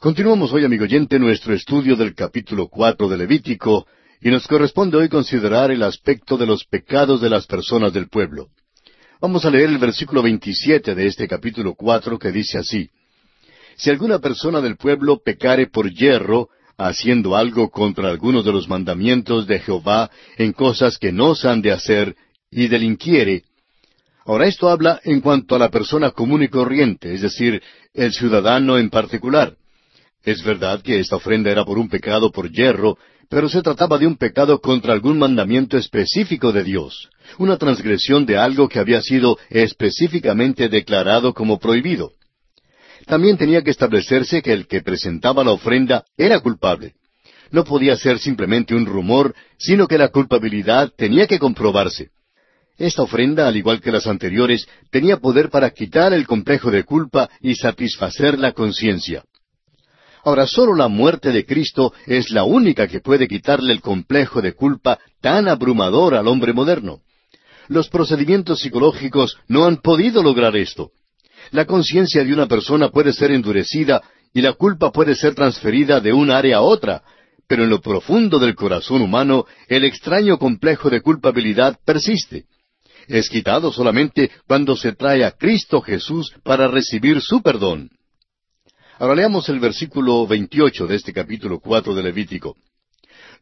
Continuamos hoy, amigo oyente, nuestro estudio del capítulo cuatro de Levítico, y nos corresponde hoy considerar el aspecto de los pecados de las personas del pueblo. Vamos a leer el versículo 27 de este capítulo cuatro que dice así, Si alguna persona del pueblo pecare por hierro, haciendo algo contra algunos de los mandamientos de Jehová en cosas que no se han de hacer, y delinquiere. Ahora esto habla en cuanto a la persona común y corriente, es decir, el ciudadano en particular. Es verdad que esta ofrenda era por un pecado por hierro, pero se trataba de un pecado contra algún mandamiento específico de Dios, una transgresión de algo que había sido específicamente declarado como prohibido. También tenía que establecerse que el que presentaba la ofrenda era culpable. No podía ser simplemente un rumor, sino que la culpabilidad tenía que comprobarse. Esta ofrenda, al igual que las anteriores, tenía poder para quitar el complejo de culpa y satisfacer la conciencia. Ahora, solo la muerte de Cristo es la única que puede quitarle el complejo de culpa tan abrumador al hombre moderno. Los procedimientos psicológicos no han podido lograr esto. La conciencia de una persona puede ser endurecida y la culpa puede ser transferida de un área a otra, pero en lo profundo del corazón humano el extraño complejo de culpabilidad persiste. Es quitado solamente cuando se trae a Cristo Jesús para recibir su perdón. Ahora leamos el versículo 28 de este capítulo 4 de Levítico.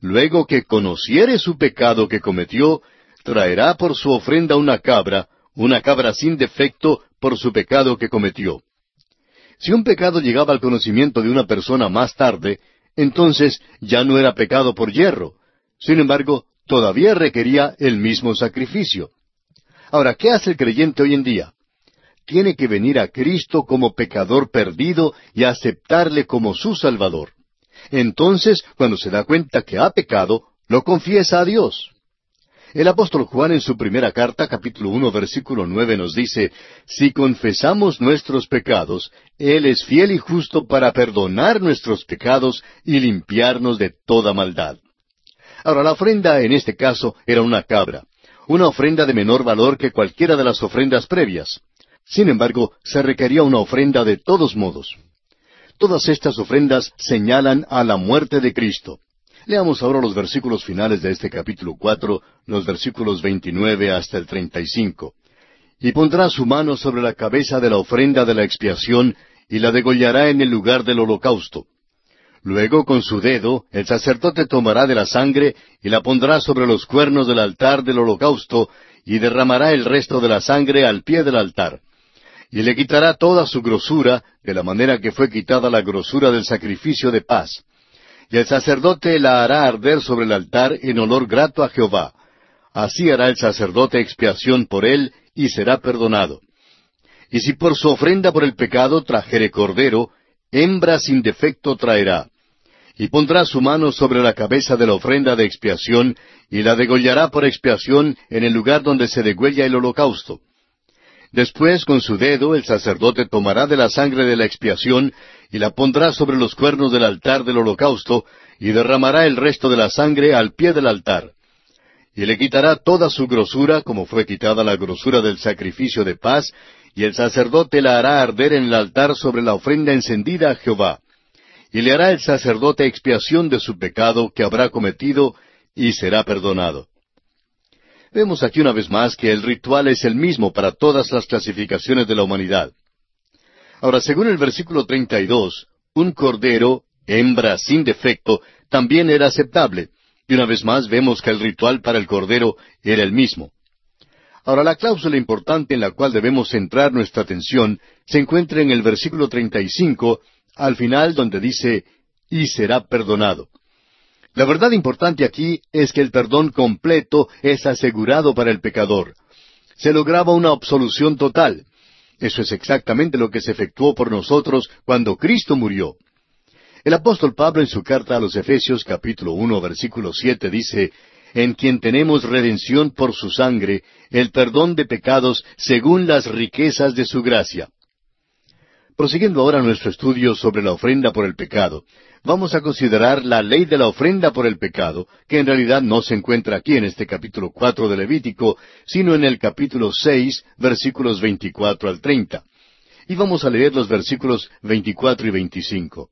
Luego que conociere su pecado que cometió, traerá por su ofrenda una cabra, una cabra sin defecto por su pecado que cometió. Si un pecado llegaba al conocimiento de una persona más tarde, entonces ya no era pecado por hierro. Sin embargo, todavía requería el mismo sacrificio. Ahora, ¿qué hace el creyente hoy en día? Tiene que venir a Cristo como pecador perdido y aceptarle como su Salvador. Entonces, cuando se da cuenta que ha pecado, lo confiesa a Dios. El apóstol Juan en su primera carta, capítulo uno, versículo nueve, nos dice, Si confesamos nuestros pecados, Él es fiel y justo para perdonar nuestros pecados y limpiarnos de toda maldad. Ahora, la ofrenda en este caso era una cabra, una ofrenda de menor valor que cualquiera de las ofrendas previas. Sin embargo, se requería una ofrenda de todos modos. Todas estas ofrendas señalan a la muerte de Cristo. Leamos ahora los versículos finales de este capítulo cuatro, los versículos veintinueve hasta el treinta y cinco. Y pondrá su mano sobre la cabeza de la ofrenda de la expiación, y la degollará en el lugar del holocausto. Luego con su dedo el sacerdote tomará de la sangre y la pondrá sobre los cuernos del altar del holocausto, y derramará el resto de la sangre al pie del altar. Y le quitará toda su grosura, de la manera que fue quitada la grosura del sacrificio de paz y el sacerdote la hará arder sobre el altar en olor grato a Jehová. Así hará el sacerdote expiación por él, y será perdonado. Y si por su ofrenda por el pecado trajere cordero, hembra sin defecto traerá. Y pondrá su mano sobre la cabeza de la ofrenda de expiación, y la degollará por expiación en el lugar donde se degüella el holocausto. Después con su dedo el sacerdote tomará de la sangre de la expiación y la pondrá sobre los cuernos del altar del holocausto y derramará el resto de la sangre al pie del altar. Y le quitará toda su grosura como fue quitada la grosura del sacrificio de paz, y el sacerdote la hará arder en el altar sobre la ofrenda encendida a Jehová. Y le hará el sacerdote expiación de su pecado que habrá cometido, y será perdonado. Vemos aquí una vez más que el ritual es el mismo para todas las clasificaciones de la humanidad. Ahora, según el versículo 32, un cordero, hembra sin defecto, también era aceptable, y una vez más vemos que el ritual para el cordero era el mismo. Ahora, la cláusula importante en la cual debemos centrar nuestra atención se encuentra en el versículo 35, al final donde dice, y será perdonado. La verdad importante aquí es que el perdón completo es asegurado para el pecador. Se lograba una absolución total. Eso es exactamente lo que se efectuó por nosotros cuando Cristo murió. El apóstol Pablo en su carta a los Efesios capítulo uno versículo siete dice, en quien tenemos redención por su sangre, el perdón de pecados según las riquezas de su gracia. Prosiguiendo ahora nuestro estudio sobre la ofrenda por el pecado, vamos a considerar la ley de la ofrenda por el pecado, que en realidad no se encuentra aquí en este capítulo cuatro de Levítico, sino en el capítulo seis, versículos veinticuatro al treinta. Y vamos a leer los versículos veinticuatro y veinticinco.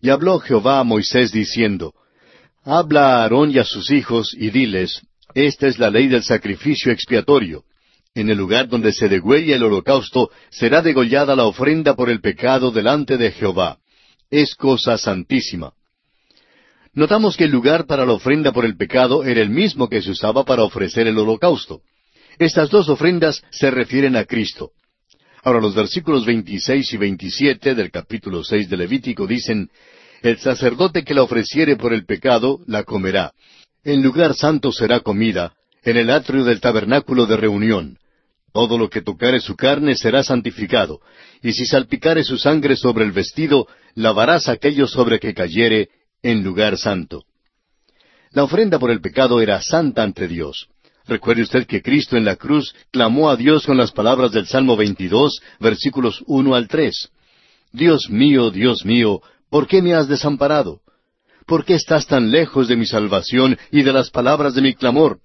Y habló Jehová a Moisés diciendo, Habla a Aarón y a sus hijos, y diles, Esta es la ley del sacrificio expiatorio. En el lugar donde se degüella el holocausto, será degollada la ofrenda por el pecado delante de Jehová. Es cosa santísima. Notamos que el lugar para la ofrenda por el pecado era el mismo que se usaba para ofrecer el holocausto. Estas dos ofrendas se refieren a Cristo. Ahora los versículos 26 y 27 del capítulo 6 de Levítico dicen, El sacerdote que la ofreciere por el pecado la comerá. En lugar santo será comida, en el atrio del tabernáculo de reunión. Todo lo que tocare su carne será santificado, y si salpicare su sangre sobre el vestido, lavarás aquello sobre que cayere en lugar santo. La ofrenda por el pecado era santa ante Dios. Recuerde usted que Cristo en la cruz clamó a Dios con las palabras del Salmo 22, versículos 1 al 3. Dios mío, Dios mío, ¿por qué me has desamparado? ¿Por qué estás tan lejos de mi salvación y de las palabras de mi clamor?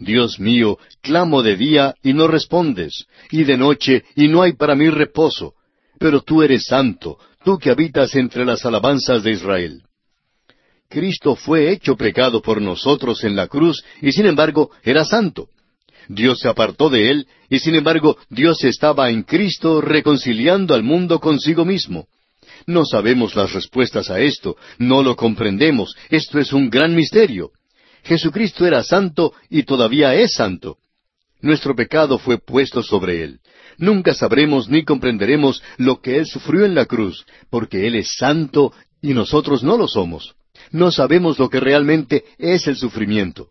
Dios mío, clamo de día y no respondes, y de noche y no hay para mí reposo. Pero tú eres santo, tú que habitas entre las alabanzas de Israel. Cristo fue hecho pecado por nosotros en la cruz y sin embargo era santo. Dios se apartó de él y sin embargo Dios estaba en Cristo reconciliando al mundo consigo mismo. No sabemos las respuestas a esto, no lo comprendemos, esto es un gran misterio. Jesucristo era santo y todavía es santo. Nuestro pecado fue puesto sobre él. Nunca sabremos ni comprenderemos lo que él sufrió en la cruz, porque él es santo y nosotros no lo somos no sabemos lo que realmente es el sufrimiento.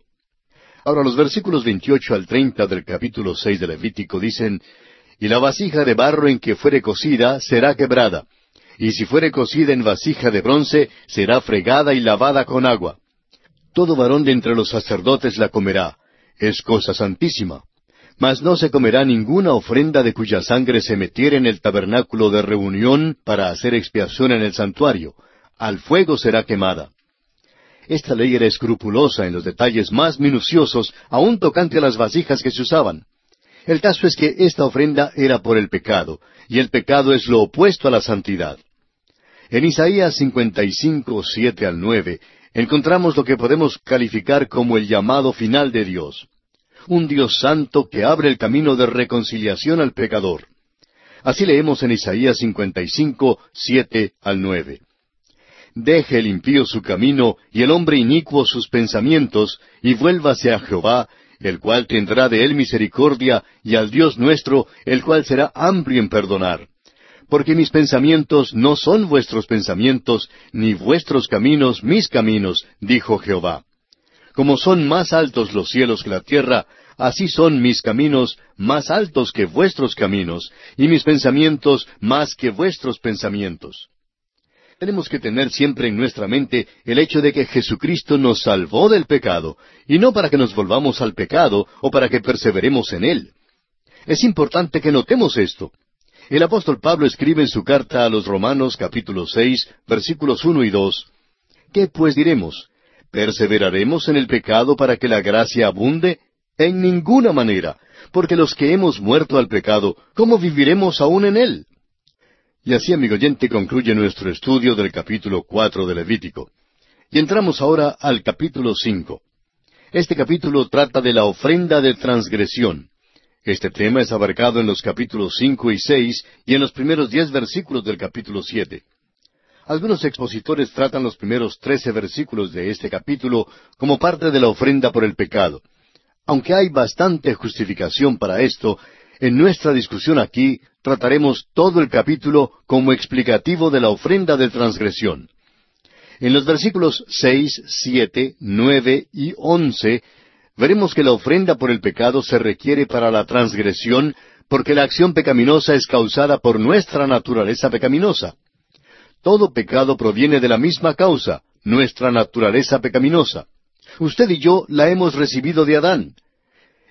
Ahora los versículos 28 al 30 del capítulo 6 de Levítico dicen, Y la vasija de barro en que fuere cocida será quebrada, y si fuere cocida en vasija de bronce, será fregada y lavada con agua. Todo varón de entre los sacerdotes la comerá, es cosa santísima. Mas no se comerá ninguna ofrenda de cuya sangre se metiere en el tabernáculo de reunión para hacer expiación en el santuario. Al fuego será quemada. Esta ley era escrupulosa en los detalles más minuciosos, aun tocante a las vasijas que se usaban. El caso es que esta ofrenda era por el pecado, y el pecado es lo opuesto a la santidad. En Isaías 55, 7 al 9, encontramos lo que podemos calificar como el llamado final de Dios. Un Dios santo que abre el camino de reconciliación al pecador. Así leemos en Isaías 55, 7 al 9 deje el impío su camino y el hombre inicuo sus pensamientos, y vuélvase a Jehová, el cual tendrá de él misericordia, y al Dios nuestro, el cual será amplio en perdonar. Porque mis pensamientos no son vuestros pensamientos, ni vuestros caminos mis caminos, dijo Jehová. Como son más altos los cielos que la tierra, así son mis caminos más altos que vuestros caminos, y mis pensamientos más que vuestros pensamientos. Tenemos que tener siempre en nuestra mente el hecho de que Jesucristo nos salvó del pecado, y no para que nos volvamos al pecado o para que perseveremos en él. Es importante que notemos esto. El apóstol Pablo escribe en su carta a los Romanos capítulo seis, versículos uno y dos, ¿Qué pues diremos? ¿Perseveraremos en el pecado para que la gracia abunde? En ninguna manera, porque los que hemos muerto al pecado, ¿cómo viviremos aún en él? Y así, amigo oyente, concluye nuestro estudio del capítulo cuatro de Levítico. Y entramos ahora al capítulo cinco. Este capítulo trata de la ofrenda de transgresión. Este tema es abarcado en los capítulos cinco y seis y en los primeros diez versículos del capítulo siete. Algunos expositores tratan los primeros trece versículos de este capítulo como parte de la ofrenda por el pecado. Aunque hay bastante justificación para esto, en nuestra discusión aquí trataremos todo el capítulo como explicativo de la ofrenda de transgresión. En los versículos seis, siete, nueve y once veremos que la ofrenda por el pecado se requiere para la transgresión porque la acción pecaminosa es causada por nuestra naturaleza pecaminosa. Todo pecado proviene de la misma causa, nuestra naturaleza pecaminosa. Usted y yo la hemos recibido de Adán.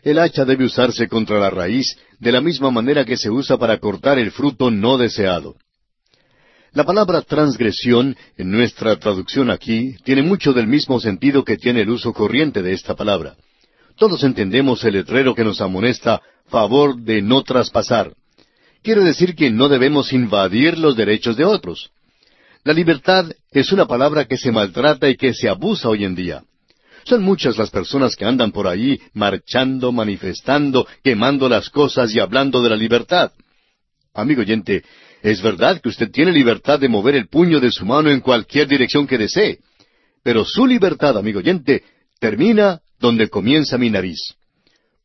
El hacha debe usarse contra la raíz de la misma manera que se usa para cortar el fruto no deseado. La palabra transgresión, en nuestra traducción aquí, tiene mucho del mismo sentido que tiene el uso corriente de esta palabra. Todos entendemos el letrero que nos amonesta favor de no traspasar. Quiere decir que no debemos invadir los derechos de otros. La libertad es una palabra que se maltrata y que se abusa hoy en día. Son muchas las personas que andan por ahí marchando, manifestando, quemando las cosas y hablando de la libertad. Amigo oyente, es verdad que usted tiene libertad de mover el puño de su mano en cualquier dirección que desee, pero su libertad, amigo oyente, termina donde comienza mi nariz.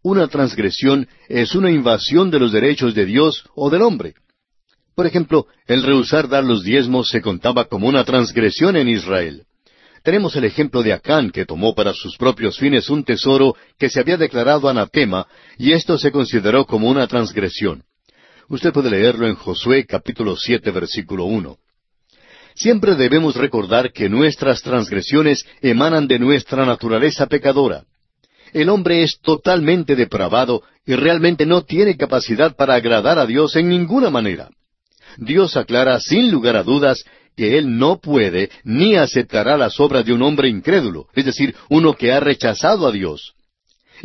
Una transgresión es una invasión de los derechos de Dios o del hombre. Por ejemplo, el rehusar dar los diezmos se contaba como una transgresión en Israel. Tenemos el ejemplo de Acán, que tomó para sus propios fines un tesoro que se había declarado anatema, y esto se consideró como una transgresión. Usted puede leerlo en Josué capítulo siete versículo uno. Siempre debemos recordar que nuestras transgresiones emanan de nuestra naturaleza pecadora. El hombre es totalmente depravado y realmente no tiene capacidad para agradar a Dios en ninguna manera. Dios aclara sin lugar a dudas que Él no puede ni aceptará las obras de un hombre incrédulo, es decir, uno que ha rechazado a Dios.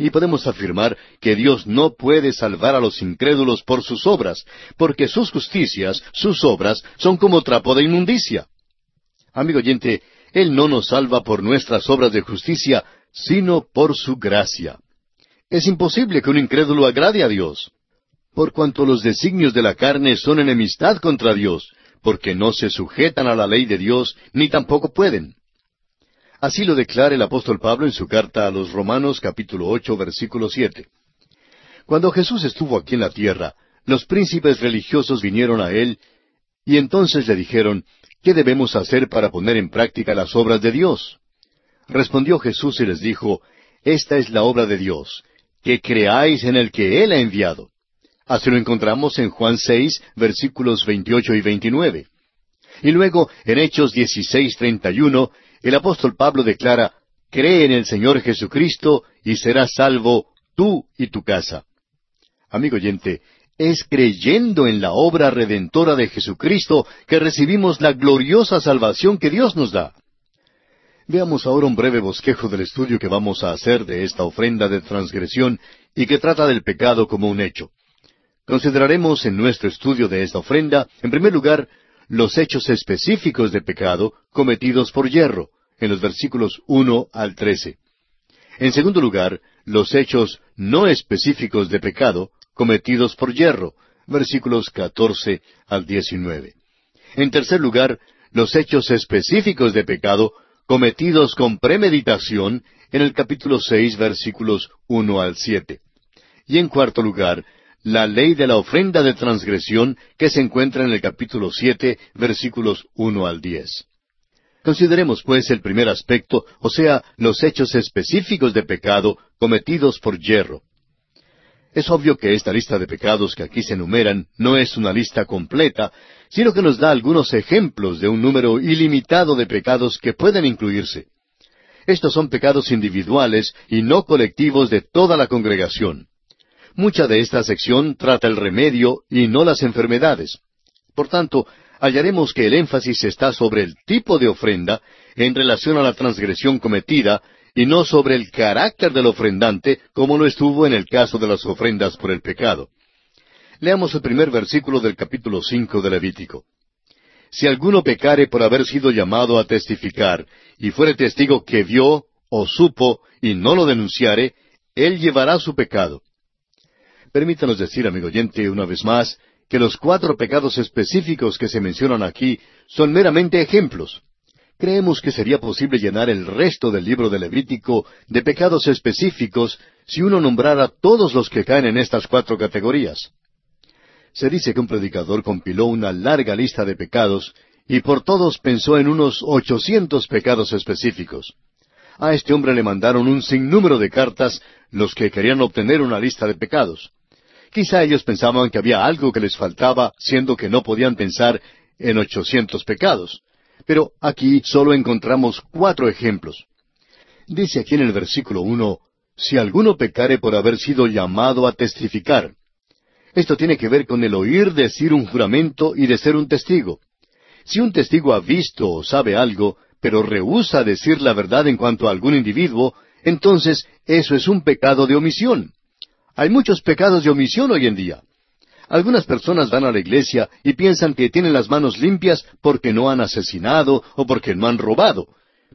Y podemos afirmar que Dios no puede salvar a los incrédulos por sus obras, porque sus justicias, sus obras, son como trapo de inmundicia. Amigo oyente, Él no nos salva por nuestras obras de justicia, sino por su gracia. Es imposible que un incrédulo agrade a Dios, por cuanto los designios de la carne son enemistad contra Dios, porque no se sujetan a la ley de Dios, ni tampoco pueden. Así lo declara el apóstol Pablo en su carta a los Romanos capítulo ocho versículo siete. Cuando Jesús estuvo aquí en la tierra, los príncipes religiosos vinieron a él, y entonces le dijeron, ¿qué debemos hacer para poner en práctica las obras de Dios? Respondió Jesús y les dijo, Esta es la obra de Dios, que creáis en el que Él ha enviado. Así lo encontramos en Juan seis, versículos veintiocho y veintinueve. Y luego, en Hechos dieciséis, treinta y uno, el apóstol Pablo declara, Cree en el Señor Jesucristo y serás salvo tú y tu casa. Amigo oyente, es creyendo en la obra redentora de Jesucristo que recibimos la gloriosa salvación que Dios nos da. Veamos ahora un breve bosquejo del estudio que vamos a hacer de esta ofrenda de transgresión y que trata del pecado como un hecho. Consideraremos en nuestro estudio de esta ofrenda, en primer lugar, los hechos específicos de pecado cometidos por hierro, en los versículos uno al trece. En segundo lugar, los hechos no específicos de pecado cometidos por hierro, versículos catorce al diecinueve. En tercer lugar, los hechos específicos de pecado cometidos con premeditación en el capítulo seis, versículos uno al siete. Y en cuarto lugar, la ley de la ofrenda de transgresión que se encuentra en el capítulo siete, versículos uno al diez. Consideremos pues el primer aspecto, o sea, los hechos específicos de pecado cometidos por hierro. Es obvio que esta lista de pecados que aquí se enumeran no es una lista completa, sino que nos da algunos ejemplos de un número ilimitado de pecados que pueden incluirse. Estos son pecados individuales y no colectivos de toda la congregación. Mucha de esta sección trata el remedio y no las enfermedades. Por tanto, hallaremos que el énfasis está sobre el tipo de ofrenda en relación a la transgresión cometida y no sobre el carácter del ofrendante como lo estuvo en el caso de las ofrendas por el pecado. Leamos el primer versículo del capítulo cinco de Levítico. Si alguno pecare por haber sido llamado a testificar, y fuere testigo que vio o supo y no lo denunciare, él llevará su pecado. Permítanos decir, amigo oyente, una vez más, que los cuatro pecados específicos que se mencionan aquí son meramente ejemplos. Creemos que sería posible llenar el resto del libro de Levítico de pecados específicos si uno nombrara todos los que caen en estas cuatro categorías. Se dice que un predicador compiló una larga lista de pecados y por todos pensó en unos ochocientos pecados específicos. A este hombre le mandaron un sinnúmero de cartas los que querían obtener una lista de pecados. Quizá ellos pensaban que había algo que les faltaba, siendo que no podían pensar en ochocientos pecados. Pero aquí solo encontramos cuatro ejemplos. Dice aquí en el versículo uno, si alguno pecare por haber sido llamado a testificar. Esto tiene que ver con el oír decir un juramento y de ser un testigo. Si un testigo ha visto o sabe algo, pero rehúsa decir la verdad en cuanto a algún individuo, entonces eso es un pecado de omisión. Hay muchos pecados de omisión hoy en día. Algunas personas van a la iglesia y piensan que tienen las manos limpias porque no han asesinado o porque no han robado.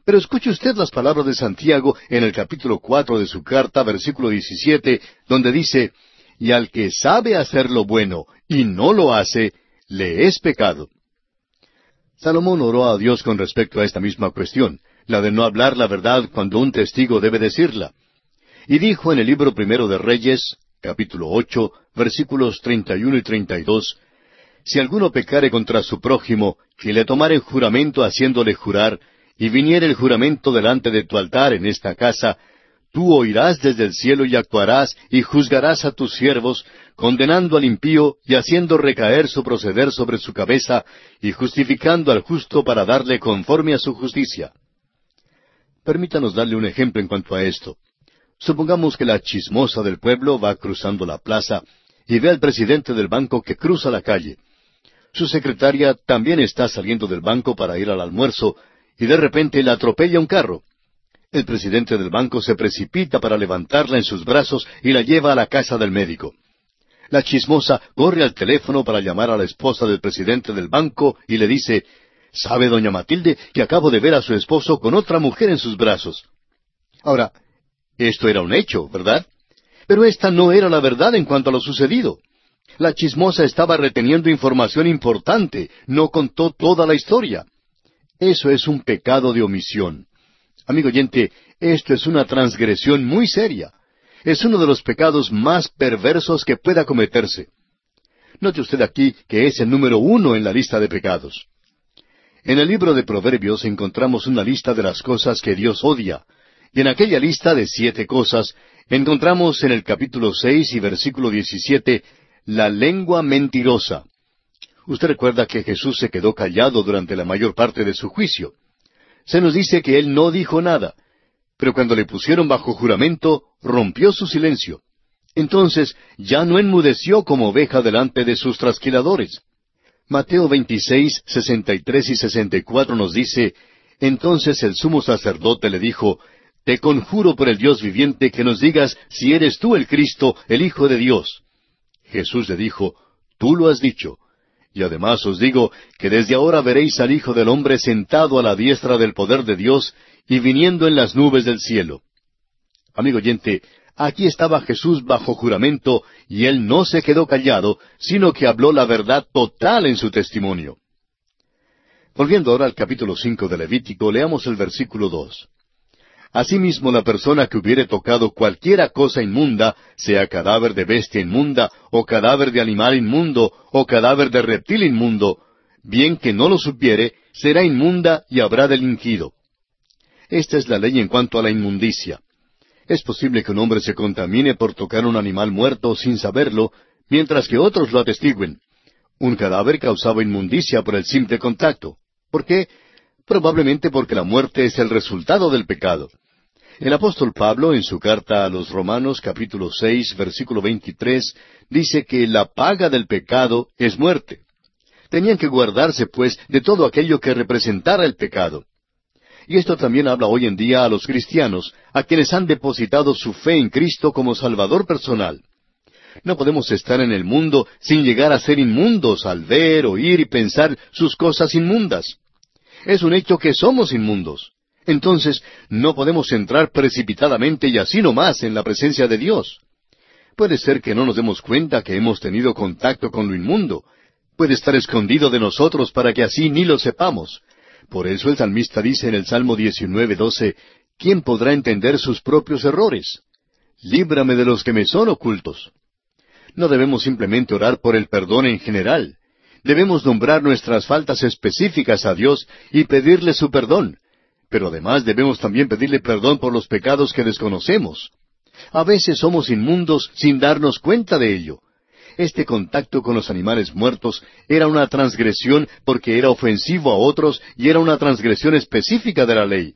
Pero escuche usted las palabras de Santiago en el capítulo cuatro de su carta, versículo diecisiete, donde dice, Y al que sabe hacer lo bueno y no lo hace, le es pecado. Salomón oró a Dios con respecto a esta misma cuestión, la de no hablar la verdad cuando un testigo debe decirla. Y dijo en el libro primero de Reyes, capítulo ocho, versículos treinta y uno y treinta y dos, Si alguno pecare contra su prójimo, y le tomare juramento haciéndole jurar, y viniere el juramento delante de tu altar en esta casa, tú oirás desde el cielo y actuarás y juzgarás a tus siervos, condenando al impío y haciendo recaer su proceder sobre su cabeza y justificando al justo para darle conforme a su justicia. Permítanos darle un ejemplo en cuanto a esto. Supongamos que la chismosa del pueblo va cruzando la plaza y ve al presidente del banco que cruza la calle. Su secretaria también está saliendo del banco para ir al almuerzo y de repente la atropella un carro. El presidente del banco se precipita para levantarla en sus brazos y la lleva a la casa del médico. La chismosa corre al teléfono para llamar a la esposa del presidente del banco y le dice, ¿Sabe, doña Matilde, que acabo de ver a su esposo con otra mujer en sus brazos? Ahora, esto era un hecho, ¿verdad? Pero esta no era la verdad en cuanto a lo sucedido. La chismosa estaba reteniendo información importante, no contó toda la historia. Eso es un pecado de omisión. Amigo oyente, esto es una transgresión muy seria. Es uno de los pecados más perversos que pueda cometerse. Note usted aquí que es el número uno en la lista de pecados. En el libro de Proverbios encontramos una lista de las cosas que Dios odia, y en aquella lista de siete cosas encontramos en el capítulo seis y versículo diecisiete la lengua mentirosa. Usted recuerda que Jesús se quedó callado durante la mayor parte de su juicio. Se nos dice que él no dijo nada, pero cuando le pusieron bajo juramento, rompió su silencio. Entonces ya no enmudeció como oveja delante de sus trasquiladores. Mateo 26, 63 y 64 nos dice, Entonces el sumo sacerdote le dijo, Te conjuro por el Dios viviente que nos digas si eres tú el Cristo, el Hijo de Dios. Jesús le dijo, Tú lo has dicho. Y además os digo que desde ahora veréis al Hijo del Hombre sentado a la diestra del poder de Dios y viniendo en las nubes del cielo. Amigo oyente, aquí estaba Jesús bajo juramento y él no se quedó callado, sino que habló la verdad total en su testimonio. Volviendo ahora al capítulo cinco de Levítico, leamos el versículo dos. Asimismo la persona que hubiere tocado cualquiera cosa inmunda, sea cadáver de bestia inmunda, o cadáver de animal inmundo, o cadáver de reptil inmundo, bien que no lo supiere, será inmunda y habrá delinquido. Esta es la ley en cuanto a la inmundicia. Es posible que un hombre se contamine por tocar un animal muerto sin saberlo, mientras que otros lo atestiguen. Un cadáver causaba inmundicia por el simple contacto. ¿Por qué? Probablemente porque la muerte es el resultado del pecado. El apóstol Pablo, en su carta a los Romanos capítulo seis, versículo veintitrés, dice que la paga del pecado es muerte. Tenían que guardarse, pues, de todo aquello que representara el pecado. Y esto también habla hoy en día a los cristianos, a quienes han depositado su fe en Cristo como Salvador personal. No podemos estar en el mundo sin llegar a ser inmundos al ver, oír y pensar sus cosas inmundas. Es un hecho que somos inmundos entonces no podemos entrar precipitadamente y así nomás en la presencia de Dios. Puede ser que no nos demos cuenta que hemos tenido contacto con lo inmundo. Puede estar escondido de nosotros para que así ni lo sepamos. Por eso el salmista dice en el Salmo 19:12, ¿quién podrá entender sus propios errores? Líbrame de los que me son ocultos. No debemos simplemente orar por el perdón en general. Debemos nombrar nuestras faltas específicas a Dios y pedirle su perdón, pero además debemos también pedirle perdón por los pecados que desconocemos. A veces somos inmundos sin darnos cuenta de ello. Este contacto con los animales muertos era una transgresión porque era ofensivo a otros y era una transgresión específica de la ley.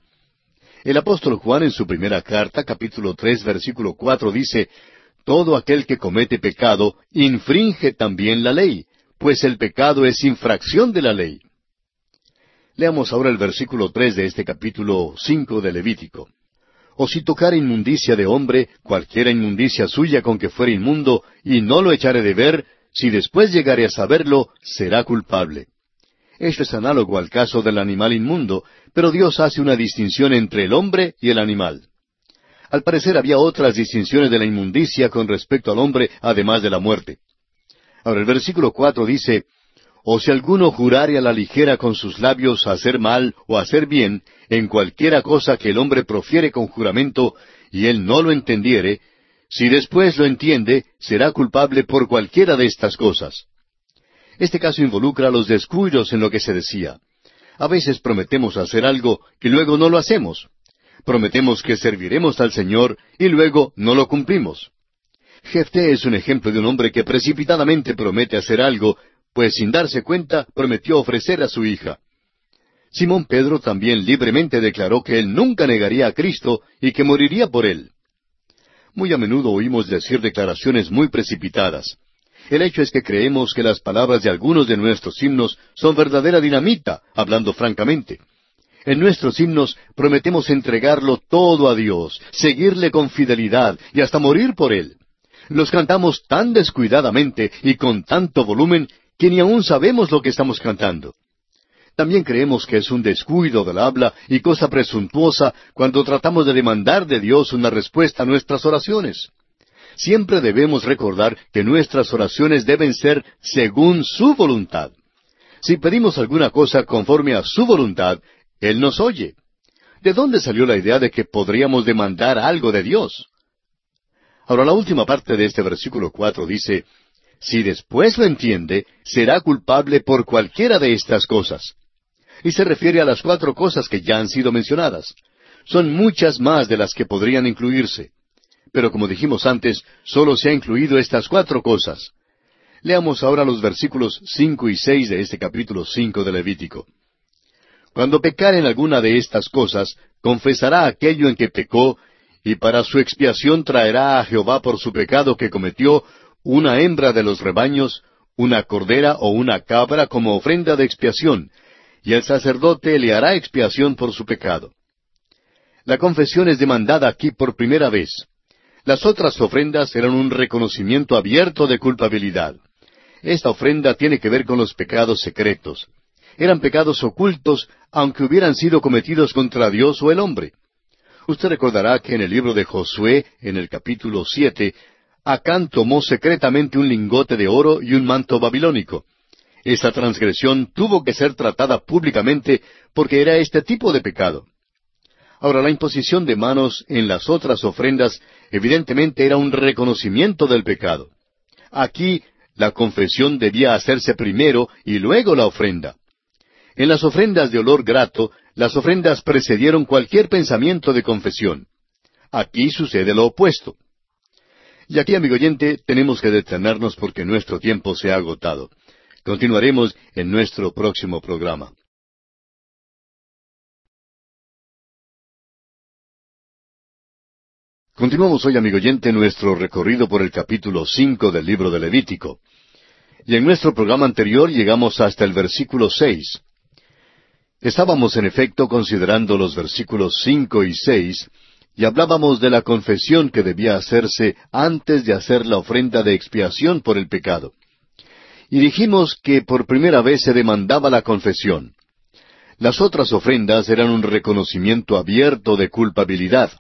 El apóstol Juan en su primera carta, capítulo tres, versículo cuatro, dice, Todo aquel que comete pecado infringe también la ley, pues el pecado es infracción de la ley. Leamos ahora el versículo tres de este capítulo cinco de Levítico. O si tocar inmundicia de hombre, cualquiera inmundicia suya con que fuera inmundo, y no lo echare de ver, si después llegare a saberlo, será culpable. Esto es análogo al caso del animal inmundo, pero Dios hace una distinción entre el hombre y el animal. Al parecer había otras distinciones de la inmundicia con respecto al hombre, además de la muerte. Ahora el versículo cuatro dice, O si alguno jurare a la ligera con sus labios hacer mal o hacer bien, en cualquiera cosa que el hombre profiere con juramento, y él no lo entendiere, si después lo entiende, será culpable por cualquiera de estas cosas. Este caso involucra los descuidos en lo que se decía. A veces prometemos hacer algo y luego no lo hacemos. Prometemos que serviremos al Señor y luego no lo cumplimos. Jefté es un ejemplo de un hombre que precipitadamente promete hacer algo, pues sin darse cuenta prometió ofrecer a su hija. Simón Pedro también libremente declaró que él nunca negaría a Cristo y que moriría por él. Muy a menudo oímos decir declaraciones muy precipitadas. El hecho es que creemos que las palabras de algunos de nuestros himnos son verdadera dinamita, hablando francamente. En nuestros himnos prometemos entregarlo todo a Dios, seguirle con fidelidad y hasta morir por Él. Los cantamos tan descuidadamente y con tanto volumen que ni aún sabemos lo que estamos cantando. También creemos que es un descuido del habla y cosa presuntuosa cuando tratamos de demandar de Dios una respuesta a nuestras oraciones. Siempre debemos recordar que nuestras oraciones deben ser según su voluntad. Si pedimos alguna cosa conforme a su voluntad, Él nos oye. ¿De dónde salió la idea de que podríamos demandar algo de Dios? Ahora la última parte de este versículo cuatro dice, Si después lo entiende, será culpable por cualquiera de estas cosas. Y se refiere a las cuatro cosas que ya han sido mencionadas. Son muchas más de las que podrían incluirse. Pero como dijimos antes, solo se ha incluido estas cuatro cosas. Leamos ahora los versículos cinco y seis de este capítulo cinco de Levítico. Cuando pecare en alguna de estas cosas, confesará aquello en que pecó, y para su expiación traerá a Jehová por su pecado que cometió una hembra de los rebaños, una cordera o una cabra como ofrenda de expiación, y el sacerdote le hará expiación por su pecado. La confesión es demandada aquí por primera vez. Las otras ofrendas eran un reconocimiento abierto de culpabilidad. Esta ofrenda tiene que ver con los pecados secretos. Eran pecados ocultos, aunque hubieran sido cometidos contra Dios o el hombre. Usted recordará que en el libro de Josué, en el capítulo siete, Acán tomó secretamente un lingote de oro y un manto babilónico. Esta transgresión tuvo que ser tratada públicamente porque era este tipo de pecado. Ahora, la imposición de manos en las otras ofrendas evidentemente era un reconocimiento del pecado. Aquí la confesión debía hacerse primero y luego la ofrenda. En las ofrendas de olor grato, las ofrendas precedieron cualquier pensamiento de confesión. Aquí sucede lo opuesto. Y aquí, amigo oyente, tenemos que detenernos porque nuestro tiempo se ha agotado. Continuaremos en nuestro próximo programa. Continuamos hoy, amigo oyente, nuestro recorrido por el capítulo cinco del libro de Levítico. Y en nuestro programa anterior llegamos hasta el versículo seis. Estábamos en efecto considerando los versículos cinco y seis y hablábamos de la confesión que debía hacerse antes de hacer la ofrenda de expiación por el pecado. Y dijimos que por primera vez se demandaba la confesión. Las otras ofrendas eran un reconocimiento abierto de culpabilidad.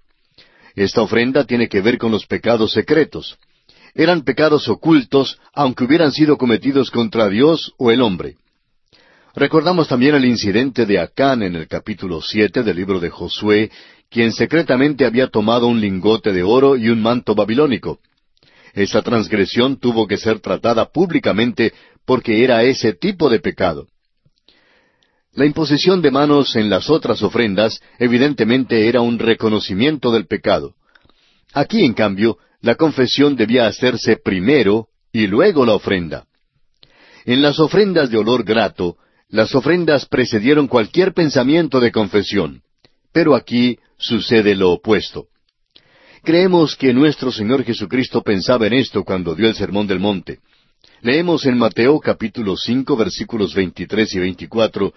Esta ofrenda tiene que ver con los pecados secretos. Eran pecados ocultos, aunque hubieran sido cometidos contra Dios o el hombre. Recordamos también el incidente de Acán en el capítulo siete del libro de Josué, quien secretamente había tomado un lingote de oro y un manto babilónico. Esa transgresión tuvo que ser tratada públicamente porque era ese tipo de pecado. La imposición de manos en las otras ofrendas evidentemente era un reconocimiento del pecado. Aquí, en cambio, la confesión debía hacerse primero y luego la ofrenda. En las ofrendas de olor grato, las ofrendas precedieron cualquier pensamiento de confesión, pero aquí sucede lo opuesto. Creemos que nuestro Señor Jesucristo pensaba en esto cuando dio el Sermón del Monte. Leemos en Mateo capítulo cinco versículos veintitrés y veinticuatro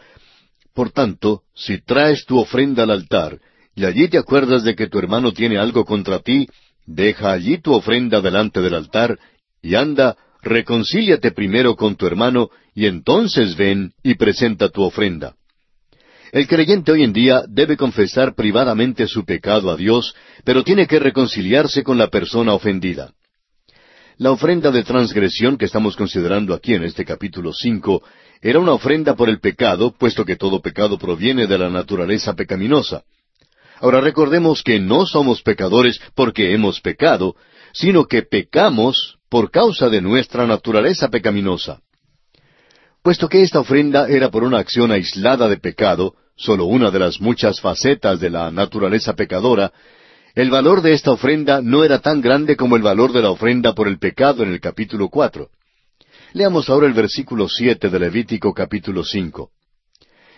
por tanto, si traes tu ofrenda al altar, y allí te acuerdas de que tu hermano tiene algo contra ti, deja allí tu ofrenda delante del altar, y anda, reconcíliate primero con tu hermano y entonces ven y presenta tu ofrenda. El creyente hoy en día debe confesar privadamente su pecado a Dios, pero tiene que reconciliarse con la persona ofendida. La ofrenda de transgresión que estamos considerando aquí en este capítulo cinco era una ofrenda por el pecado, puesto que todo pecado proviene de la naturaleza pecaminosa. Ahora recordemos que no somos pecadores porque hemos pecado, sino que pecamos por causa de nuestra naturaleza pecaminosa. Puesto que esta ofrenda era por una acción aislada de pecado, solo una de las muchas facetas de la naturaleza pecadora, el valor de esta ofrenda no era tan grande como el valor de la ofrenda por el pecado en el capítulo cuatro. Leamos ahora el versículo siete de Levítico capítulo cinco.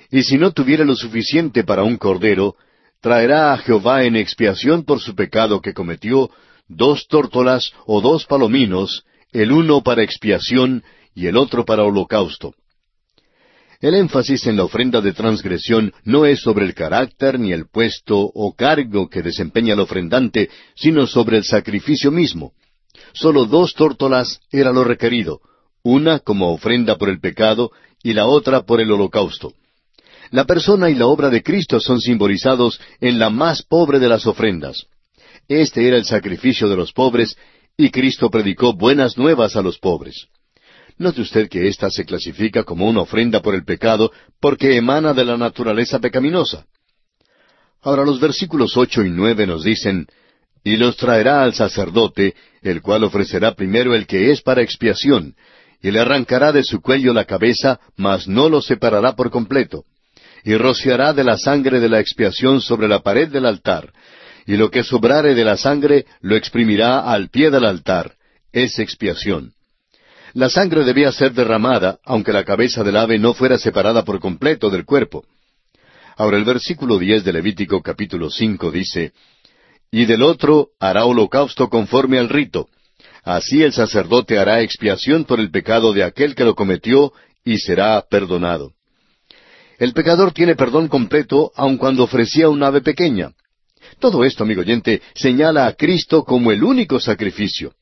Y si no tuviera lo suficiente para un cordero, traerá a Jehová en expiación por su pecado que cometió dos tórtolas o dos palominos, el uno para expiación y el otro para holocausto. El énfasis en la ofrenda de transgresión no es sobre el carácter ni el puesto o cargo que desempeña el ofrendante, sino sobre el sacrificio mismo. Solo dos tórtolas era lo requerido, una como ofrenda por el pecado y la otra por el holocausto. La persona y la obra de Cristo son simbolizados en la más pobre de las ofrendas. Este era el sacrificio de los pobres, y Cristo predicó buenas nuevas a los pobres. Note usted que ésta se clasifica como una ofrenda por el pecado porque emana de la naturaleza pecaminosa. Ahora los versículos ocho y nueve nos dicen, Y los traerá al sacerdote, el cual ofrecerá primero el que es para expiación, y le arrancará de su cuello la cabeza, mas no lo separará por completo, y rociará de la sangre de la expiación sobre la pared del altar, y lo que sobrare de la sangre lo exprimirá al pie del altar, es expiación. La sangre debía ser derramada, aunque la cabeza del ave no fuera separada por completo del cuerpo. Ahora el versículo diez de Levítico capítulo cinco dice, Y del otro hará holocausto conforme al rito. Así el sacerdote hará expiación por el pecado de aquel que lo cometió, y será perdonado. El pecador tiene perdón completo aun cuando ofrecía un ave pequeña. Todo esto, amigo oyente, señala a Cristo como el único sacrificio.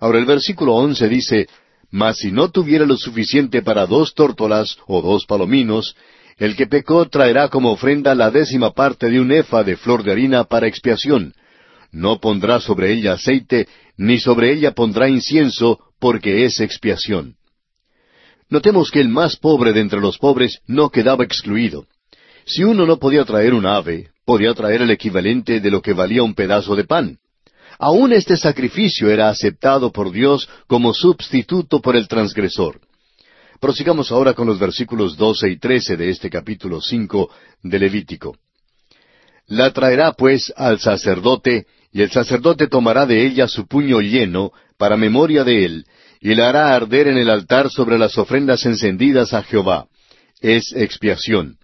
Ahora el versículo once dice, mas si no tuviera lo suficiente para dos tórtolas o dos palominos, el que pecó traerá como ofrenda la décima parte de un efa de flor de harina para expiación. No pondrá sobre ella aceite, ni sobre ella pondrá incienso, porque es expiación. Notemos que el más pobre de entre los pobres no quedaba excluido. Si uno no podía traer un ave, podía traer el equivalente de lo que valía un pedazo de pan. Aún este sacrificio era aceptado por Dios como sustituto por el transgresor. Prosigamos ahora con los versículos doce y trece de este capítulo cinco de Levítico. La traerá pues al sacerdote, y el sacerdote tomará de ella su puño lleno, para memoria de él, y la hará arder en el altar sobre las ofrendas encendidas a Jehová. Es expiación.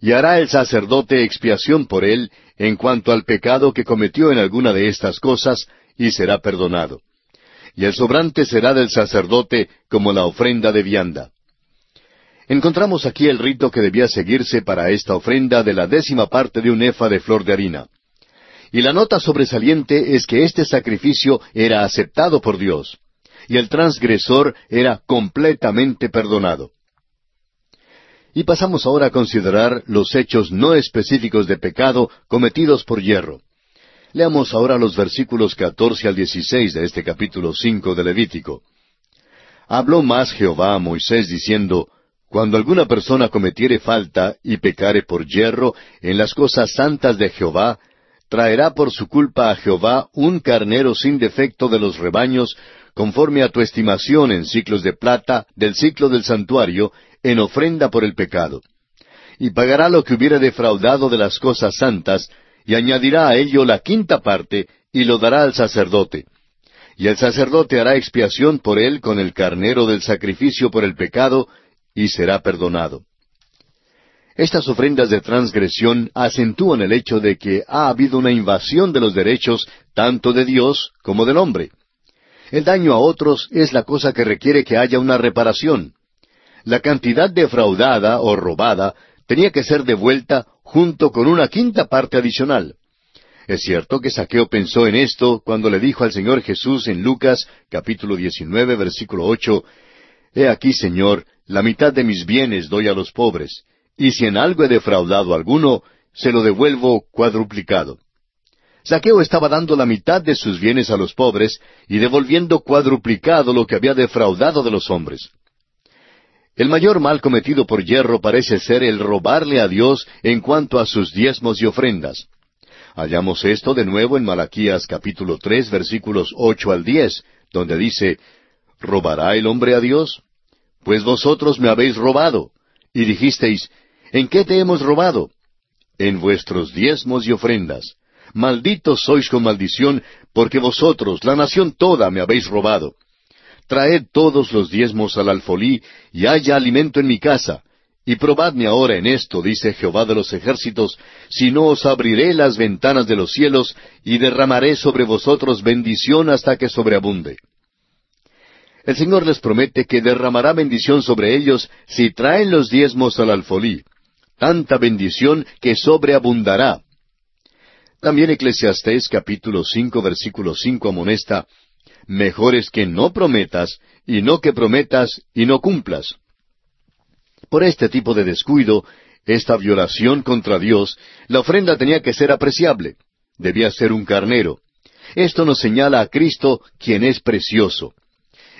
Y hará el sacerdote expiación por él, en cuanto al pecado que cometió en alguna de estas cosas, y será perdonado. Y el sobrante será del sacerdote como la ofrenda de vianda. Encontramos aquí el rito que debía seguirse para esta ofrenda de la décima parte de un efa de flor de harina. Y la nota sobresaliente es que este sacrificio era aceptado por Dios, y el transgresor era completamente perdonado. Y pasamos ahora a considerar los hechos no específicos de pecado cometidos por hierro. Leamos ahora los versículos catorce al dieciséis de este capítulo cinco de Levítico. Habló más Jehová a Moisés diciendo, Cuando alguna persona cometiere falta y pecare por hierro en las cosas santas de Jehová, traerá por su culpa a Jehová un carnero sin defecto de los rebaños, conforme a tu estimación en ciclos de plata del ciclo del santuario, en ofrenda por el pecado. Y pagará lo que hubiera defraudado de las cosas santas, y añadirá a ello la quinta parte, y lo dará al sacerdote. Y el sacerdote hará expiación por él con el carnero del sacrificio por el pecado, y será perdonado. Estas ofrendas de transgresión acentúan el hecho de que ha habido una invasión de los derechos tanto de Dios como del hombre. El daño a otros es la cosa que requiere que haya una reparación la cantidad defraudada o robada tenía que ser devuelta junto con una quinta parte adicional. Es cierto que Saqueo pensó en esto cuando le dijo al Señor Jesús en Lucas capítulo 19 versículo 8, He aquí, Señor, la mitad de mis bienes doy a los pobres, y si en algo he defraudado a alguno, se lo devuelvo cuadruplicado. Saqueo estaba dando la mitad de sus bienes a los pobres y devolviendo cuadruplicado lo que había defraudado de los hombres. El mayor mal cometido por hierro parece ser el robarle a Dios en cuanto a sus diezmos y ofrendas. Hallamos esto de nuevo en Malaquías capítulo tres versículos ocho al diez, donde dice, ¿Robará el hombre a Dios? Pues vosotros me habéis robado. Y dijisteis, ¿en qué te hemos robado? En vuestros diezmos y ofrendas. Malditos sois con maldición, porque vosotros, la nación toda, me habéis robado. Traed todos los diezmos al alfolí, y haya alimento en mi casa, y probadme ahora en esto, dice Jehová de los ejércitos, si no os abriré las ventanas de los cielos, y derramaré sobre vosotros bendición hasta que sobreabunde. El Señor les promete que derramará bendición sobre ellos si traen los diezmos al alfolí, tanta bendición que sobreabundará. También Eclesiastés capítulo cinco versículo cinco amonesta, Mejor es que no prometas, y no que prometas y no cumplas. Por este tipo de descuido, esta violación contra Dios, la ofrenda tenía que ser apreciable. Debía ser un carnero. Esto nos señala a Cristo, quien es precioso.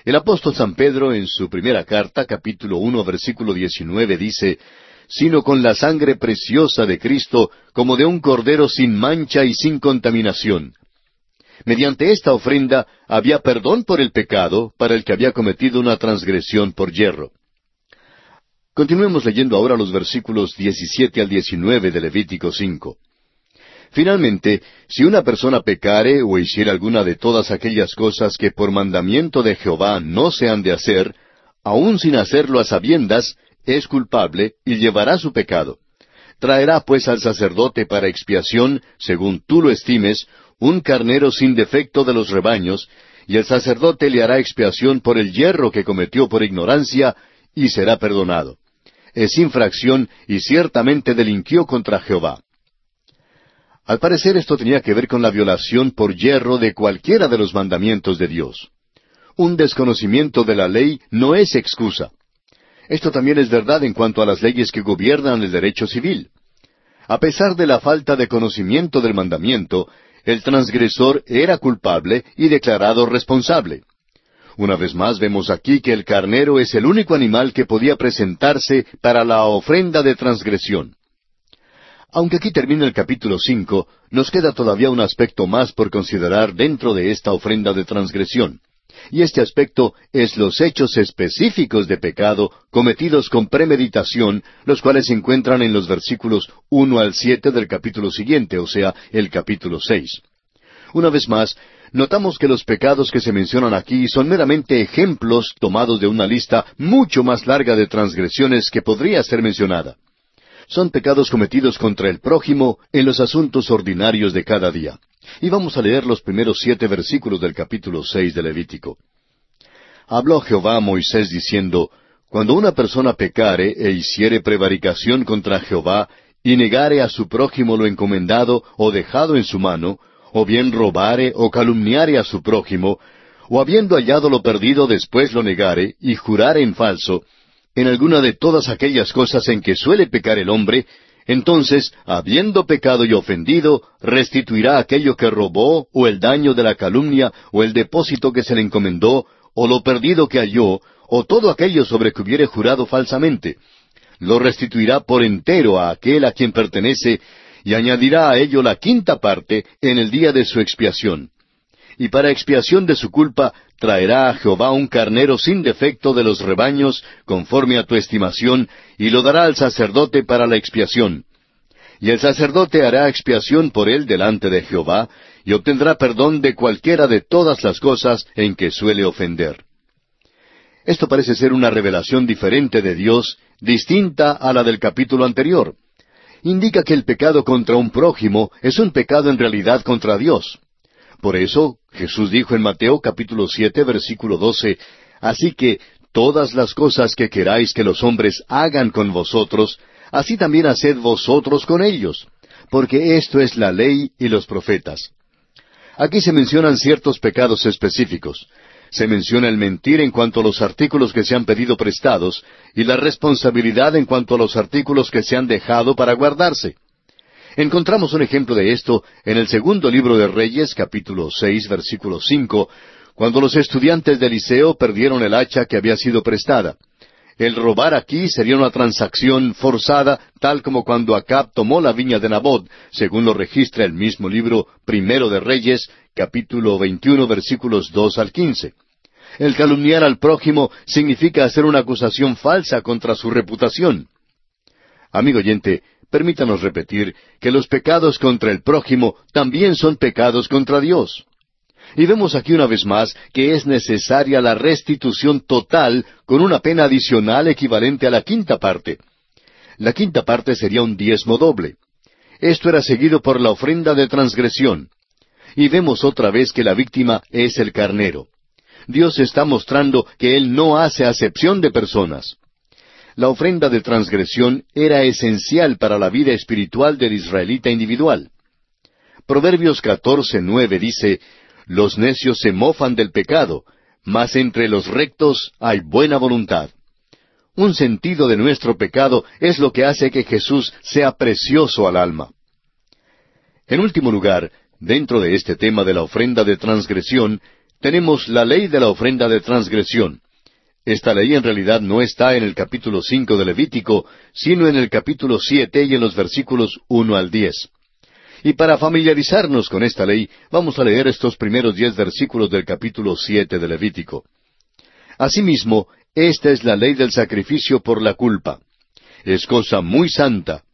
El apóstol San Pedro en su primera carta, capítulo uno, versículo diecinueve, dice, sino con la sangre preciosa de Cristo, como de un cordero sin mancha y sin contaminación. Mediante esta ofrenda había perdón por el pecado para el que había cometido una transgresión por hierro. Continuemos leyendo ahora los versículos 17 al 19 de Levítico 5. Finalmente, si una persona pecare o hiciera alguna de todas aquellas cosas que por mandamiento de Jehová no se han de hacer, aun sin hacerlo a sabiendas, es culpable y llevará su pecado. Traerá pues al sacerdote para expiación, según tú lo estimes, un carnero sin defecto de los rebaños, y el sacerdote le hará expiación por el hierro que cometió por ignorancia, y será perdonado es infracción y ciertamente delinquió contra Jehová. Al parecer esto tenía que ver con la violación por hierro de cualquiera de los mandamientos de Dios. Un desconocimiento de la ley no es excusa. Esto también es verdad en cuanto a las leyes que gobiernan el derecho civil. A pesar de la falta de conocimiento del mandamiento, el transgresor era culpable y declarado responsable. Una vez más vemos aquí que el carnero es el único animal que podía presentarse para la ofrenda de transgresión. Aunque aquí termina el capítulo cinco, nos queda todavía un aspecto más por considerar dentro de esta ofrenda de transgresión. Y este aspecto es los hechos específicos de pecado cometidos con premeditación, los cuales se encuentran en los versículos uno al siete del capítulo siguiente, o sea, el capítulo seis. Una vez más, notamos que los pecados que se mencionan aquí son meramente ejemplos tomados de una lista mucho más larga de transgresiones que podría ser mencionada. Son pecados cometidos contra el prójimo en los asuntos ordinarios de cada día. Y vamos a leer los primeros siete versículos del capítulo seis de Levítico. Habló Jehová a Moisés diciendo, Cuando una persona pecare e hiciere prevaricación contra Jehová, y negare a su prójimo lo encomendado o dejado en su mano, o bien robare o calumniare a su prójimo, o habiendo hallado lo perdido después lo negare, y jurare en falso, en alguna de todas aquellas cosas en que suele pecar el hombre, entonces, habiendo pecado y ofendido, restituirá aquello que robó, o el daño de la calumnia, o el depósito que se le encomendó, o lo perdido que halló, o todo aquello sobre que hubiere jurado falsamente. Lo restituirá por entero a aquel a quien pertenece, y añadirá a ello la quinta parte en el día de su expiación. Y para expiación de su culpa traerá a Jehová un carnero sin defecto de los rebaños, conforme a tu estimación, y lo dará al sacerdote para la expiación. Y el sacerdote hará expiación por él delante de Jehová, y obtendrá perdón de cualquiera de todas las cosas en que suele ofender. Esto parece ser una revelación diferente de Dios, distinta a la del capítulo anterior indica que el pecado contra un prójimo es un pecado en realidad contra Dios. Por eso Jesús dijo en Mateo capítulo siete versículo doce, Así que todas las cosas que queráis que los hombres hagan con vosotros, así también haced vosotros con ellos, porque esto es la ley y los profetas. Aquí se mencionan ciertos pecados específicos. Se menciona el mentir en cuanto a los artículos que se han pedido prestados y la responsabilidad en cuanto a los artículos que se han dejado para guardarse. Encontramos un ejemplo de esto en el segundo libro de Reyes, capítulo seis, versículo cinco, cuando los estudiantes de Eliseo perdieron el hacha que había sido prestada. El robar aquí sería una transacción forzada, tal como cuando Acab tomó la viña de Nabot, según lo registra el mismo libro Primero de Reyes, capítulo 21, versículos 2 al 15. El calumniar al prójimo significa hacer una acusación falsa contra su reputación. Amigo oyente, permítanos repetir que los pecados contra el prójimo también son pecados contra Dios. Y vemos aquí una vez más que es necesaria la restitución total con una pena adicional equivalente a la quinta parte. La quinta parte sería un diezmo doble. Esto era seguido por la ofrenda de transgresión. Y vemos otra vez que la víctima es el carnero. Dios está mostrando que Él no hace acepción de personas. La ofrenda de transgresión era esencial para la vida espiritual del israelita individual. Proverbios 14.9 dice, los necios se mofan del pecado, mas entre los rectos hay buena voluntad. Un sentido de nuestro pecado es lo que hace que Jesús sea precioso al alma. En último lugar, dentro de este tema de la ofrenda de transgresión, tenemos la ley de la ofrenda de transgresión. Esta ley en realidad no está en el capítulo cinco de Levítico, sino en el capítulo siete y en los versículos uno al diez. Y para familiarizarnos con esta ley, vamos a leer estos primeros diez versículos del capítulo siete de Levítico. Asimismo, esta es la ley del sacrificio por la culpa. Es cosa muy santa.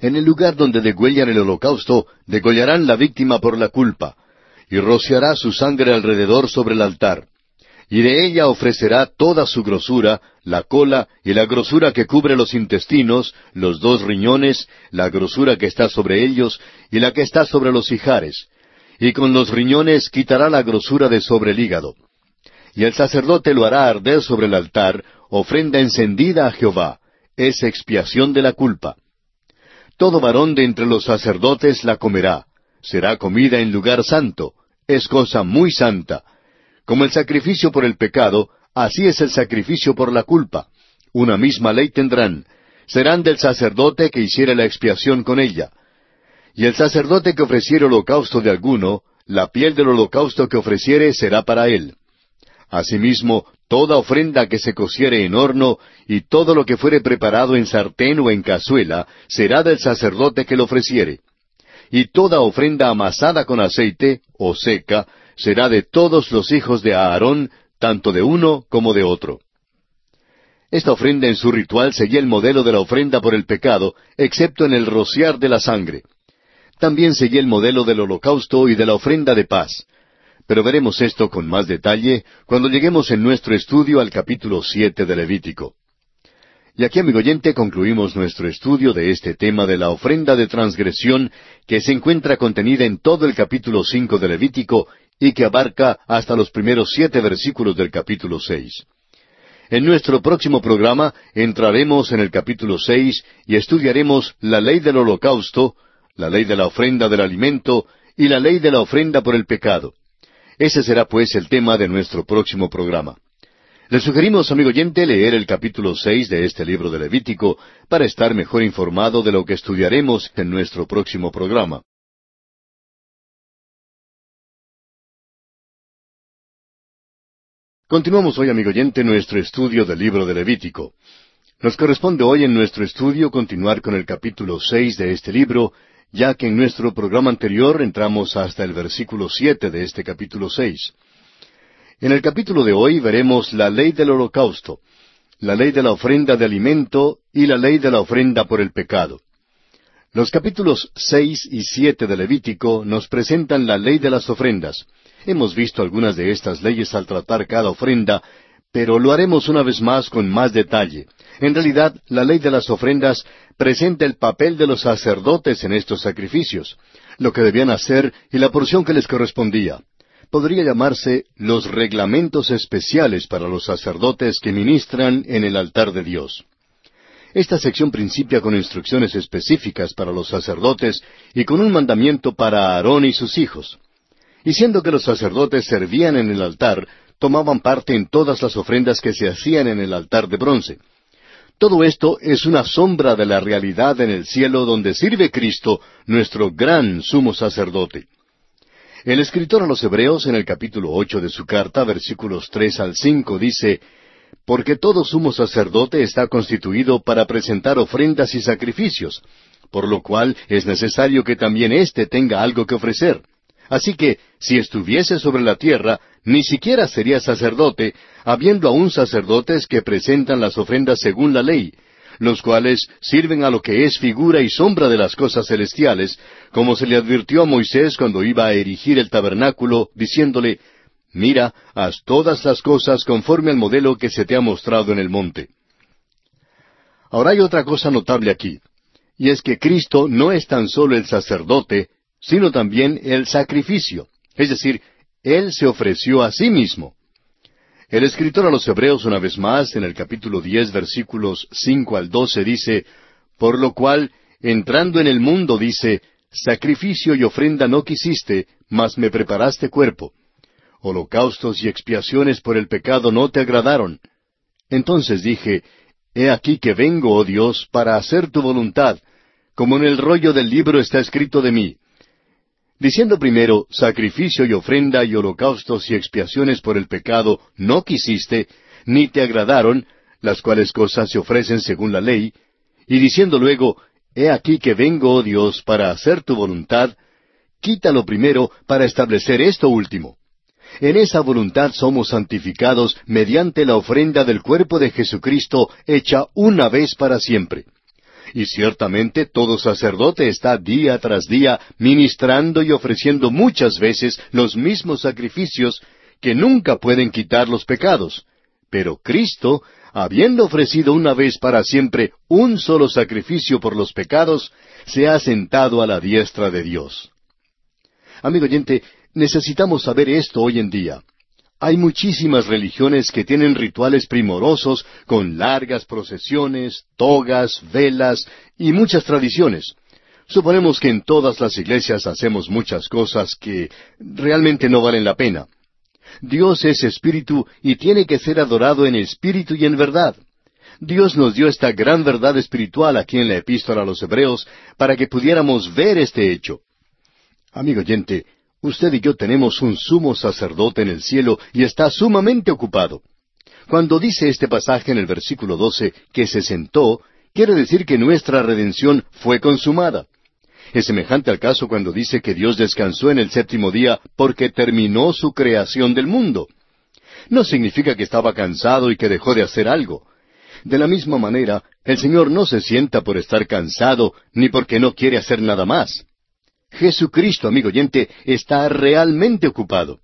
En el lugar donde degüellan el holocausto, degollarán la víctima por la culpa, y rociará su sangre alrededor sobre el altar y de ella ofrecerá toda su grosura, la cola y la grosura que cubre los intestinos, los dos riñones, la grosura que está sobre ellos y la que está sobre los hijares. Y con los riñones quitará la grosura de sobre el hígado. Y el sacerdote lo hará arder sobre el altar, ofrenda encendida a Jehová, es expiación de la culpa. Todo varón de entre los sacerdotes la comerá, será comida en lugar santo, es cosa muy santa, como el sacrificio por el pecado, así es el sacrificio por la culpa. Una misma ley tendrán. Serán del sacerdote que hiciere la expiación con ella. Y el sacerdote que ofreciere holocausto de alguno, la piel del holocausto que ofreciere será para él. Asimismo, toda ofrenda que se cociere en horno y todo lo que fuere preparado en sartén o en cazuela será del sacerdote que lo ofreciere. Y toda ofrenda amasada con aceite o seca será de todos los hijos de Aarón, tanto de uno como de otro. Esta ofrenda en su ritual seguía el modelo de la ofrenda por el pecado, excepto en el rociar de la sangre. También seguía el modelo del holocausto y de la ofrenda de paz. Pero veremos esto con más detalle cuando lleguemos en nuestro estudio al capítulo siete de Levítico. Y aquí, amigo oyente, concluimos nuestro estudio de este tema de la ofrenda de transgresión que se encuentra contenida en todo el capítulo cinco de Levítico y que abarca hasta los primeros siete versículos del capítulo seis. En nuestro próximo programa entraremos en el capítulo seis y estudiaremos la ley del holocausto, la ley de la ofrenda del alimento y la ley de la ofrenda por el pecado. Ese será pues el tema de nuestro próximo programa. Le sugerimos, amigo oyente, leer el capítulo seis de este libro de Levítico para estar mejor informado de lo que estudiaremos en nuestro próximo programa. Continuamos hoy, amigo oyente, nuestro estudio del libro de Levítico. Nos corresponde hoy en nuestro estudio continuar con el capítulo seis de este libro, ya que en nuestro programa anterior entramos hasta el versículo siete de este capítulo seis. En el capítulo de hoy veremos la ley del holocausto, la ley de la ofrenda de alimento y la ley de la ofrenda por el pecado. Los capítulos seis y siete de Levítico nos presentan la ley de las ofrendas, Hemos visto algunas de estas leyes al tratar cada ofrenda, pero lo haremos una vez más con más detalle. En realidad, la ley de las ofrendas presenta el papel de los sacerdotes en estos sacrificios, lo que debían hacer y la porción que les correspondía. Podría llamarse los reglamentos especiales para los sacerdotes que ministran en el altar de Dios. Esta sección principia con instrucciones específicas para los sacerdotes y con un mandamiento para Aarón y sus hijos. Y siendo que los sacerdotes servían en el altar, tomaban parte en todas las ofrendas que se hacían en el altar de bronce. Todo esto es una sombra de la realidad en el cielo donde sirve Cristo, nuestro gran sumo sacerdote. El escritor a los Hebreos en el capítulo ocho de su carta, versículos tres al cinco, dice porque todo sumo sacerdote está constituido para presentar ofrendas y sacrificios, por lo cual es necesario que también éste tenga algo que ofrecer. Así que, si estuviese sobre la tierra, ni siquiera sería sacerdote, habiendo aún sacerdotes que presentan las ofrendas según la ley, los cuales sirven a lo que es figura y sombra de las cosas celestiales, como se le advirtió a Moisés cuando iba a erigir el tabernáculo, diciéndole, Mira, haz todas las cosas conforme al modelo que se te ha mostrado en el monte. Ahora hay otra cosa notable aquí, y es que Cristo no es tan solo el sacerdote, sino también el sacrificio, es decir, Él se ofreció a sí mismo. El escritor a los Hebreos una vez más, en el capítulo diez, versículos cinco al doce, dice, Por lo cual, entrando en el mundo, dice, Sacrificio y ofrenda no quisiste, mas me preparaste cuerpo holocaustos y expiaciones por el pecado no te agradaron. Entonces dije, He aquí que vengo, oh Dios, para hacer tu voluntad, como en el rollo del libro está escrito de mí. Diciendo primero, sacrificio y ofrenda y holocaustos y expiaciones por el pecado no quisiste, ni te agradaron, las cuales cosas se ofrecen según la ley, y diciendo luego, He aquí que vengo, oh Dios, para hacer tu voluntad, quítalo primero para establecer esto último. En esa voluntad somos santificados mediante la ofrenda del cuerpo de Jesucristo hecha una vez para siempre. Y ciertamente todo sacerdote está día tras día ministrando y ofreciendo muchas veces los mismos sacrificios que nunca pueden quitar los pecados. Pero Cristo, habiendo ofrecido una vez para siempre un solo sacrificio por los pecados, se ha sentado a la diestra de Dios. Amigo oyente, Necesitamos saber esto hoy en día. Hay muchísimas religiones que tienen rituales primorosos con largas procesiones, togas, velas y muchas tradiciones. Suponemos que en todas las iglesias hacemos muchas cosas que realmente no valen la pena. Dios es espíritu y tiene que ser adorado en espíritu y en verdad. Dios nos dio esta gran verdad espiritual aquí en la epístola a los Hebreos para que pudiéramos ver este hecho. Amigo oyente, Usted y yo tenemos un sumo sacerdote en el cielo y está sumamente ocupado. Cuando dice este pasaje en el versículo 12 que se sentó, quiere decir que nuestra redención fue consumada. Es semejante al caso cuando dice que Dios descansó en el séptimo día porque terminó su creación del mundo. No significa que estaba cansado y que dejó de hacer algo. De la misma manera, el Señor no se sienta por estar cansado ni porque no quiere hacer nada más. Jesucristo, amigo oyente, está realmente ocupado.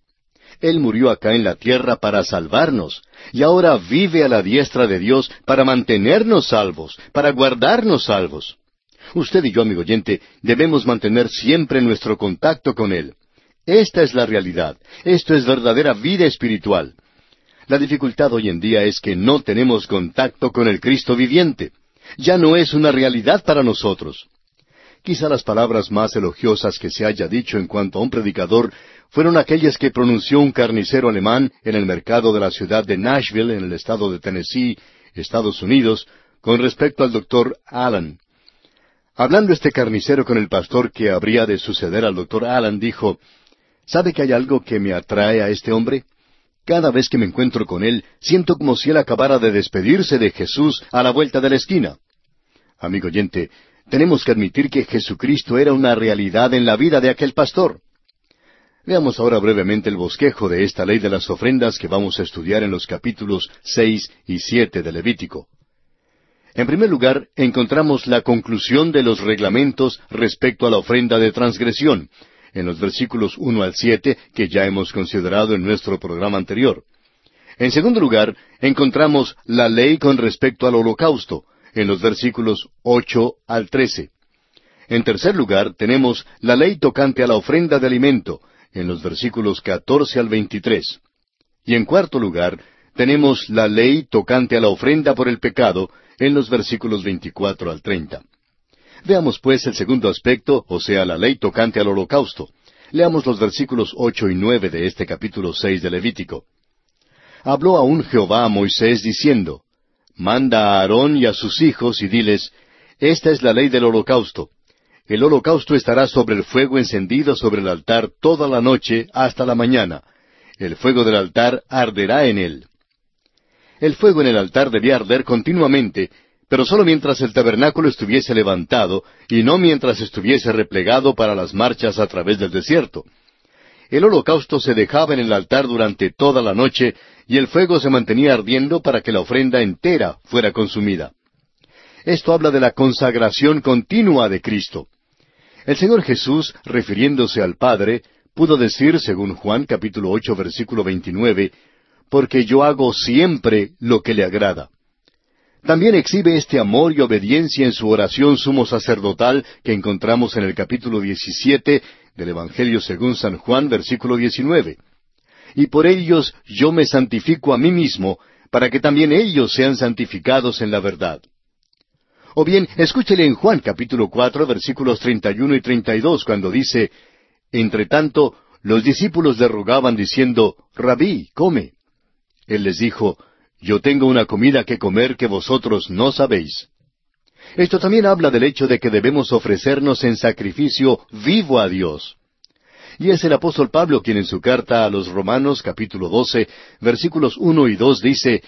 Él murió acá en la tierra para salvarnos, y ahora vive a la diestra de Dios para mantenernos salvos, para guardarnos salvos. Usted y yo, amigo oyente, debemos mantener siempre nuestro contacto con Él. Esta es la realidad. Esto es verdadera vida espiritual. La dificultad hoy en día es que no tenemos contacto con el Cristo viviente. Ya no es una realidad para nosotros. Quizá las palabras más elogiosas que se haya dicho en cuanto a un predicador fueron aquellas que pronunció un carnicero alemán en el mercado de la ciudad de Nashville, en el estado de Tennessee, Estados Unidos, con respecto al doctor Allen. Hablando este carnicero con el pastor que habría de suceder al doctor Allen, dijo, ¿Sabe que hay algo que me atrae a este hombre? Cada vez que me encuentro con él, siento como si él acabara de despedirse de Jesús a la vuelta de la esquina. Amigo oyente, tenemos que admitir que Jesucristo era una realidad en la vida de aquel pastor. Veamos ahora brevemente el bosquejo de esta ley de las ofrendas que vamos a estudiar en los capítulos seis y siete de Levítico. En primer lugar, encontramos la conclusión de los reglamentos respecto a la ofrenda de transgresión, en los versículos uno al siete que ya hemos considerado en nuestro programa anterior. En segundo lugar, encontramos la ley con respecto al holocausto, en los versículos ocho al trece. En tercer lugar, tenemos la ley tocante a la ofrenda de alimento, en los versículos catorce al veintitrés. Y en cuarto lugar, tenemos la ley tocante a la ofrenda por el pecado en los versículos 24 al 30. Veamos pues el segundo aspecto, o sea, la ley tocante al holocausto. Leamos los versículos ocho y nueve de este capítulo seis de Levítico. Habló aún Jehová a Moisés diciendo, Manda a Aarón y a sus hijos y diles, Esta es la ley del holocausto. El holocausto estará sobre el fuego encendido sobre el altar toda la noche hasta la mañana. El fuego del altar arderá en él. El fuego en el altar debía arder continuamente, pero solo mientras el tabernáculo estuviese levantado y no mientras estuviese replegado para las marchas a través del desierto. El holocausto se dejaba en el altar durante toda la noche y el fuego se mantenía ardiendo para que la ofrenda entera fuera consumida. Esto habla de la consagración continua de Cristo. El Señor Jesús, refiriéndose al Padre, pudo decir, según Juan capítulo ocho versículo veintinueve, porque yo hago siempre lo que le agrada. También exhibe este amor y obediencia en su oración sumo sacerdotal que encontramos en el capítulo 17 del Evangelio según San Juan, versículo 19. Y por ellos yo me santifico a mí mismo, para que también ellos sean santificados en la verdad. O bien, escúchele en Juan capítulo cuatro, versículos treinta y uno y treinta y dos, cuando dice, Entre tanto, los discípulos le rogaban diciendo, Rabí, come. Él les dijo, Yo tengo una comida que comer que vosotros no sabéis. Esto también habla del hecho de que debemos ofrecernos en sacrificio vivo a Dios. Y es el apóstol Pablo quien en su carta a los Romanos capítulo 12 versículos uno y dos dice,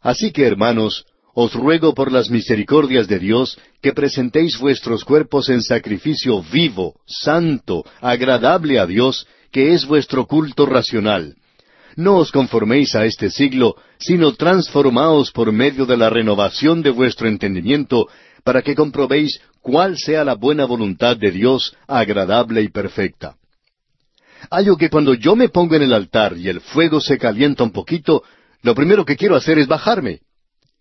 Así que hermanos, os ruego por las misericordias de Dios que presentéis vuestros cuerpos en sacrificio vivo, santo, agradable a Dios, que es vuestro culto racional. No os conforméis a este siglo, sino transformaos por medio de la renovación de vuestro entendimiento, para que comprobéis cuál sea la buena voluntad de Dios, agradable y perfecta. Hallo que cuando yo me pongo en el altar y el fuego se calienta un poquito, lo primero que quiero hacer es bajarme.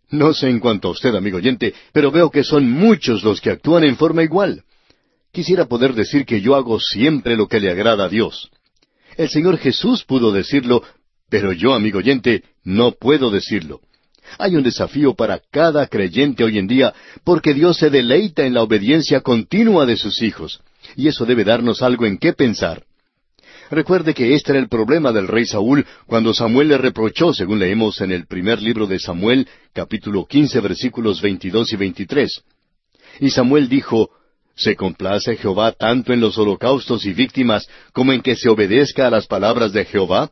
No sé en cuanto a usted, amigo oyente, pero veo que son muchos los que actúan en forma igual. Quisiera poder decir que yo hago siempre lo que le agrada a Dios. El Señor Jesús pudo decirlo, pero yo, amigo oyente, no puedo decirlo. Hay un desafío para cada creyente hoy en día, porque Dios se deleita en la obediencia continua de sus hijos, y eso debe darnos algo en qué pensar. Recuerde que este era el problema del rey Saúl cuando Samuel le reprochó, según leemos en el primer libro de Samuel, capítulo quince, versículos veintidós y veintitrés. Y Samuel dijo, ¿Se complace Jehová tanto en los holocaustos y víctimas como en que se obedezca a las palabras de Jehová?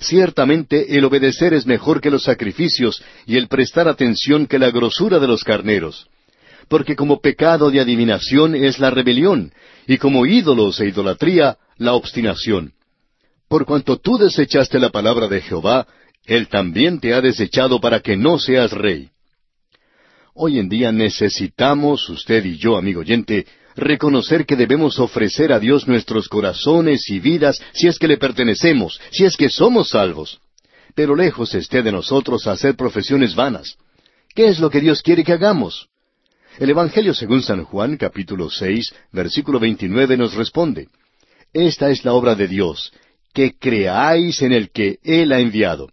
Ciertamente el obedecer es mejor que los sacrificios y el prestar atención que la grosura de los carneros. Porque como pecado de adivinación es la rebelión, y como ídolos e idolatría la obstinación. Por cuanto tú desechaste la palabra de Jehová, Él también te ha desechado para que no seas rey. Hoy en día necesitamos, usted y yo, amigo oyente, reconocer que debemos ofrecer a Dios nuestros corazones y vidas si es que le pertenecemos, si es que somos salvos. Pero lejos esté de nosotros hacer profesiones vanas. ¿Qué es lo que Dios quiere que hagamos? El Evangelio según San Juan, capítulo seis, versículo veintinueve, nos responde Esta es la obra de Dios, que creáis en el que Él ha enviado.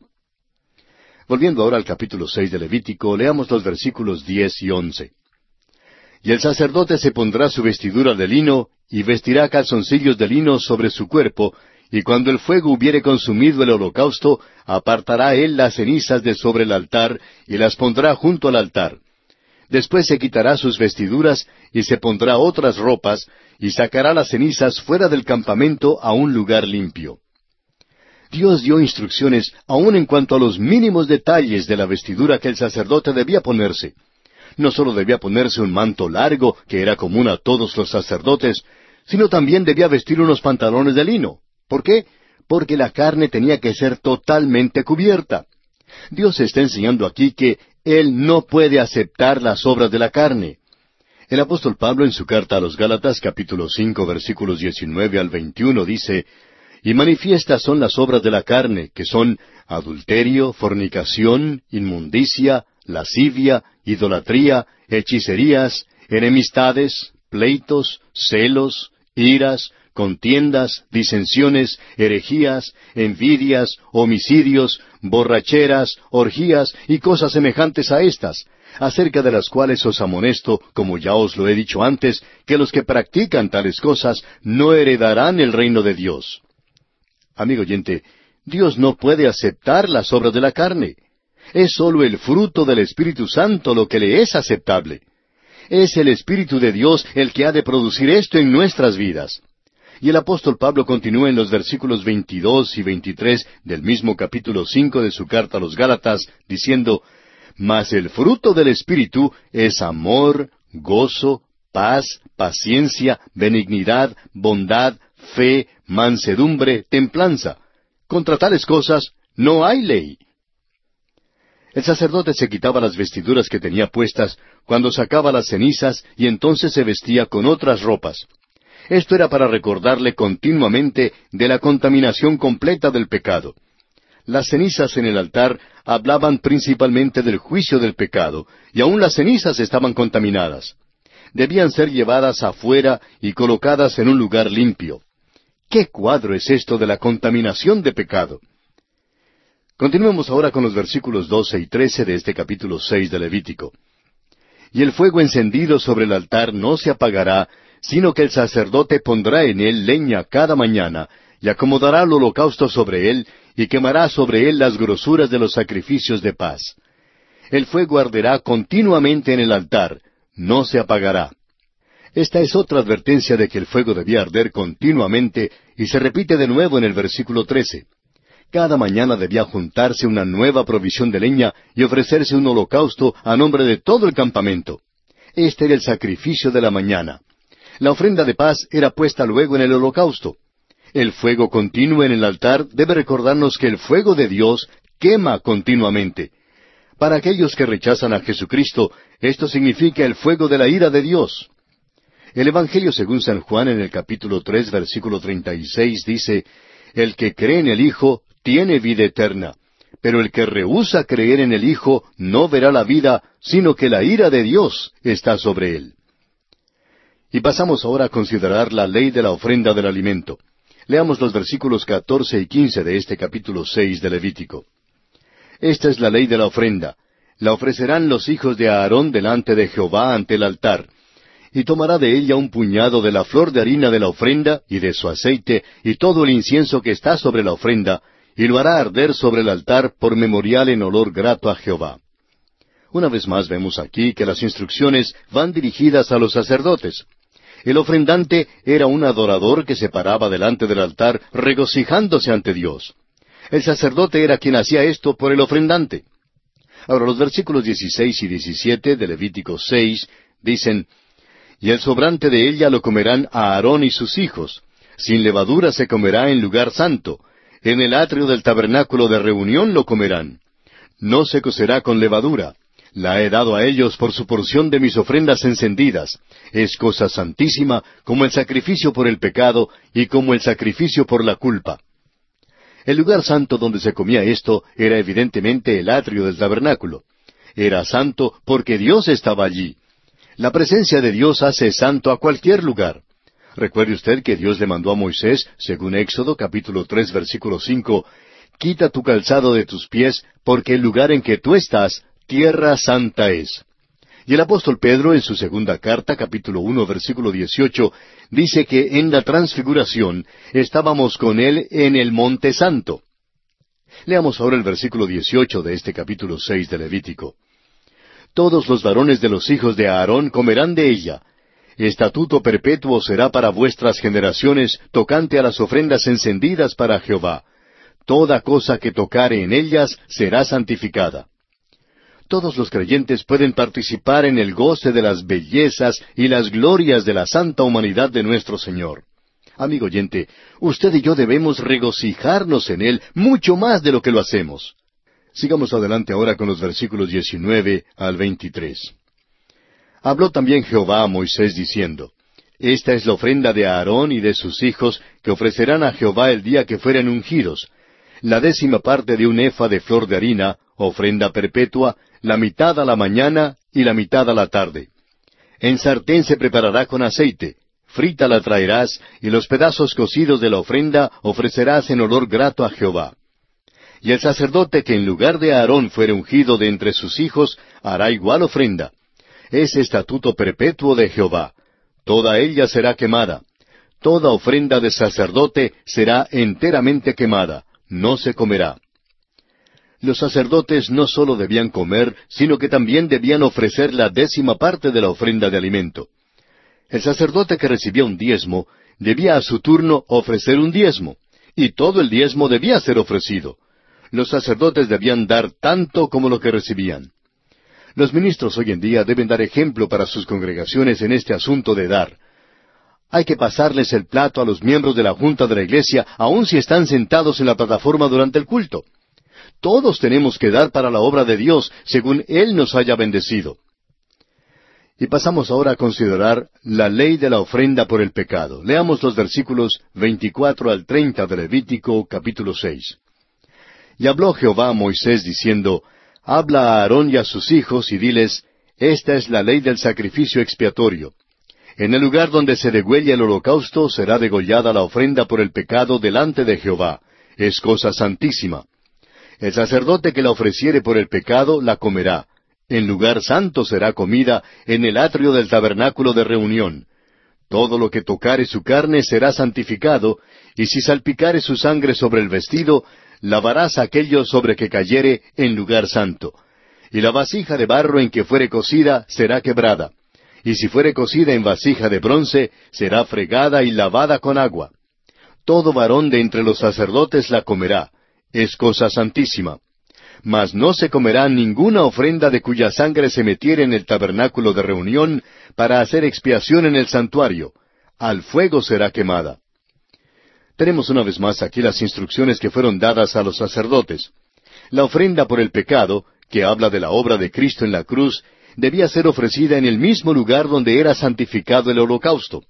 Volviendo ahora al capítulo seis de Levítico, leamos los versículos diez y once. Y el sacerdote se pondrá su vestidura de lino, y vestirá calzoncillos de lino sobre su cuerpo, y cuando el fuego hubiere consumido el holocausto, apartará él las cenizas de sobre el altar, y las pondrá junto al altar. Después se quitará sus vestiduras, y se pondrá otras ropas, y sacará las cenizas fuera del campamento a un lugar limpio. Dios dio instrucciones aun en cuanto a los mínimos detalles de la vestidura que el sacerdote debía ponerse no solo debía ponerse un manto largo, que era común a todos los sacerdotes, sino también debía vestir unos pantalones de lino. ¿Por qué? Porque la carne tenía que ser totalmente cubierta. Dios está enseñando aquí que Él no puede aceptar las obras de la carne. El apóstol Pablo en su carta a los Gálatas capítulo cinco versículos diecinueve al veintiuno dice, Y manifiestas son las obras de la carne, que son adulterio, fornicación, inmundicia, lascivia, idolatría, hechicerías, enemistades, pleitos, celos, iras, contiendas, disensiones, herejías, envidias, homicidios, borracheras, orgías y cosas semejantes a estas, acerca de las cuales os amonesto, como ya os lo he dicho antes, que los que practican tales cosas no heredarán el reino de Dios. Amigo oyente, Dios no puede aceptar las obras de la carne. Es sólo el fruto del Espíritu Santo lo que le es aceptable. Es el Espíritu de Dios el que ha de producir esto en nuestras vidas. Y el apóstol Pablo continúa en los versículos 22 y 23 del mismo capítulo 5 de su carta a los Gálatas, diciendo, Mas el fruto del Espíritu es amor, gozo, paz, paciencia, benignidad, bondad, fe, mansedumbre, templanza. Contra tales cosas no hay ley. El sacerdote se quitaba las vestiduras que tenía puestas cuando sacaba las cenizas y entonces se vestía con otras ropas. Esto era para recordarle continuamente de la contaminación completa del pecado. Las cenizas en el altar hablaban principalmente del juicio del pecado, y aun las cenizas estaban contaminadas. Debían ser llevadas afuera y colocadas en un lugar limpio. ¿Qué cuadro es esto de la contaminación de pecado? Continuemos ahora con los versículos doce y trece de este capítulo seis de Levítico. Y el fuego encendido sobre el altar no se apagará, sino que el sacerdote pondrá en él leña cada mañana, y acomodará el holocausto sobre él, y quemará sobre él las grosuras de los sacrificios de paz. El fuego arderá continuamente en el altar, no se apagará. Esta es otra advertencia de que el fuego debía arder continuamente, y se repite de nuevo en el versículo trece. Cada mañana debía juntarse una nueva provisión de leña y ofrecerse un holocausto a nombre de todo el campamento. Este era el sacrificio de la mañana. La ofrenda de paz era puesta luego en el holocausto. El fuego continuo en el altar debe recordarnos que el fuego de Dios quema continuamente. Para aquellos que rechazan a Jesucristo, esto significa el fuego de la ira de Dios. El Evangelio según San Juan en el capítulo tres versículo treinta y seis dice, El que cree en el Hijo tiene vida eterna. Pero el que rehúsa creer en el Hijo no verá la vida, sino que la ira de Dios está sobre él. Y pasamos ahora a considerar la ley de la ofrenda del alimento. Leamos los versículos catorce y quince de este capítulo seis de Levítico. Esta es la ley de la ofrenda. La ofrecerán los hijos de Aarón delante de Jehová ante el altar. Y tomará de ella un puñado de la flor de harina de la ofrenda y de su aceite y todo el incienso que está sobre la ofrenda, y lo hará arder sobre el altar por memorial en olor grato a Jehová. Una vez más vemos aquí que las instrucciones van dirigidas a los sacerdotes. El ofrendante era un adorador que se paraba delante del altar regocijándose ante Dios. El sacerdote era quien hacía esto por el ofrendante. Ahora los versículos 16 y 17 de Levítico 6 dicen, Y el sobrante de ella lo comerán a Aarón y sus hijos. Sin levadura se comerá en lugar santo, en el atrio del tabernáculo de reunión lo comerán. No se cocerá con levadura. La he dado a ellos por su porción de mis ofrendas encendidas. Es cosa santísima como el sacrificio por el pecado y como el sacrificio por la culpa. El lugar santo donde se comía esto era evidentemente el atrio del tabernáculo. Era santo porque Dios estaba allí. La presencia de Dios hace santo a cualquier lugar. Recuerde usted que Dios le mandó a Moisés, según Éxodo capítulo tres versículo cinco, Quita tu calzado de tus pies, porque el lugar en que tú estás, tierra santa es. Y el apóstol Pedro, en su segunda carta, capítulo uno, versículo dieciocho, dice que en la transfiguración estábamos con él en el monte santo. Leamos ahora el versículo dieciocho de este capítulo seis de Levítico. Todos los varones de los hijos de Aarón comerán de ella, Estatuto perpetuo será para vuestras generaciones tocante a las ofrendas encendidas para Jehová. Toda cosa que tocare en ellas será santificada. Todos los creyentes pueden participar en el goce de las bellezas y las glorias de la santa humanidad de nuestro Señor. Amigo oyente, usted y yo debemos regocijarnos en Él mucho más de lo que lo hacemos. Sigamos adelante ahora con los versículos 19 al 23. Habló también Jehová a Moisés diciendo, Esta es la ofrenda de Aarón y de sus hijos que ofrecerán a Jehová el día que fueren ungidos. La décima parte de un efa de flor de harina, ofrenda perpetua, la mitad a la mañana y la mitad a la tarde. En sartén se preparará con aceite, frita la traerás, y los pedazos cocidos de la ofrenda ofrecerás en olor grato a Jehová. Y el sacerdote que en lugar de Aarón fuere ungido de entre sus hijos, hará igual ofrenda. Es estatuto perpetuo de Jehová. Toda ella será quemada. Toda ofrenda de sacerdote será enteramente quemada, no se comerá. Los sacerdotes no sólo debían comer, sino que también debían ofrecer la décima parte de la ofrenda de alimento. El sacerdote que recibía un diezmo debía a su turno ofrecer un diezmo, y todo el diezmo debía ser ofrecido. Los sacerdotes debían dar tanto como lo que recibían. Los ministros hoy en día deben dar ejemplo para sus congregaciones en este asunto de dar. Hay que pasarles el plato a los miembros de la Junta de la Iglesia, aun si están sentados en la plataforma durante el culto. Todos tenemos que dar para la obra de Dios, según Él nos haya bendecido. Y pasamos ahora a considerar la ley de la ofrenda por el pecado. Leamos los versículos 24 al 30 de Levítico capítulo 6. Y habló Jehová a Moisés diciendo, Habla a Aarón y a sus hijos y diles, Esta es la ley del sacrificio expiatorio. En el lugar donde se degüelle el holocausto será degollada la ofrenda por el pecado delante de Jehová. Es cosa santísima. El sacerdote que la ofreciere por el pecado la comerá en lugar santo será comida en el atrio del tabernáculo de reunión. Todo lo que tocare su carne será santificado, y si salpicare su sangre sobre el vestido, lavarás aquello sobre que cayere en lugar santo. Y la vasija de barro en que fuere cocida será quebrada. Y si fuere cocida en vasija de bronce, será fregada y lavada con agua. Todo varón de entre los sacerdotes la comerá. Es cosa santísima mas no se comerá ninguna ofrenda de cuya sangre se metiere en el tabernáculo de reunión para hacer expiación en el santuario. Al fuego será quemada. Tenemos una vez más aquí las instrucciones que fueron dadas a los sacerdotes. La ofrenda por el pecado, que habla de la obra de Cristo en la cruz, debía ser ofrecida en el mismo lugar donde era santificado el holocausto.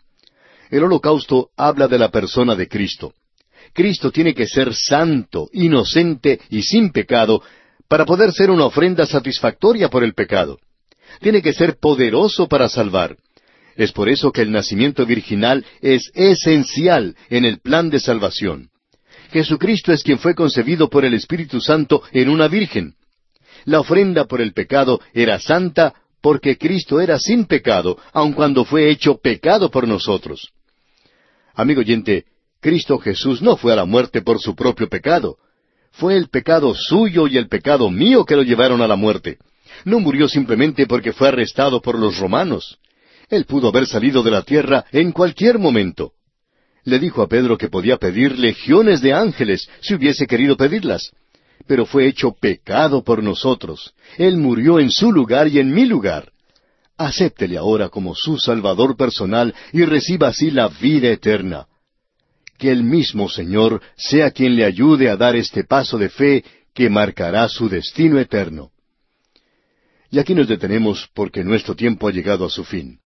El holocausto habla de la persona de Cristo. Cristo tiene que ser santo, inocente y sin pecado para poder ser una ofrenda satisfactoria por el pecado. Tiene que ser poderoso para salvar. Es por eso que el nacimiento virginal es esencial en el plan de salvación. Jesucristo es quien fue concebido por el Espíritu Santo en una virgen. La ofrenda por el pecado era santa porque Cristo era sin pecado, aun cuando fue hecho pecado por nosotros. Amigo oyente, Cristo Jesús no fue a la muerte por su propio pecado, fue el pecado suyo y el pecado mío que lo llevaron a la muerte. No murió simplemente porque fue arrestado por los romanos. Él pudo haber salido de la tierra en cualquier momento. Le dijo a Pedro que podía pedir legiones de ángeles si hubiese querido pedirlas. Pero fue hecho pecado por nosotros. Él murió en su lugar y en mi lugar. Acéptele ahora como su Salvador personal y reciba así la vida eterna que el mismo Señor sea quien le ayude a dar este paso de fe que marcará su destino eterno. Y aquí nos detenemos porque nuestro tiempo ha llegado a su fin.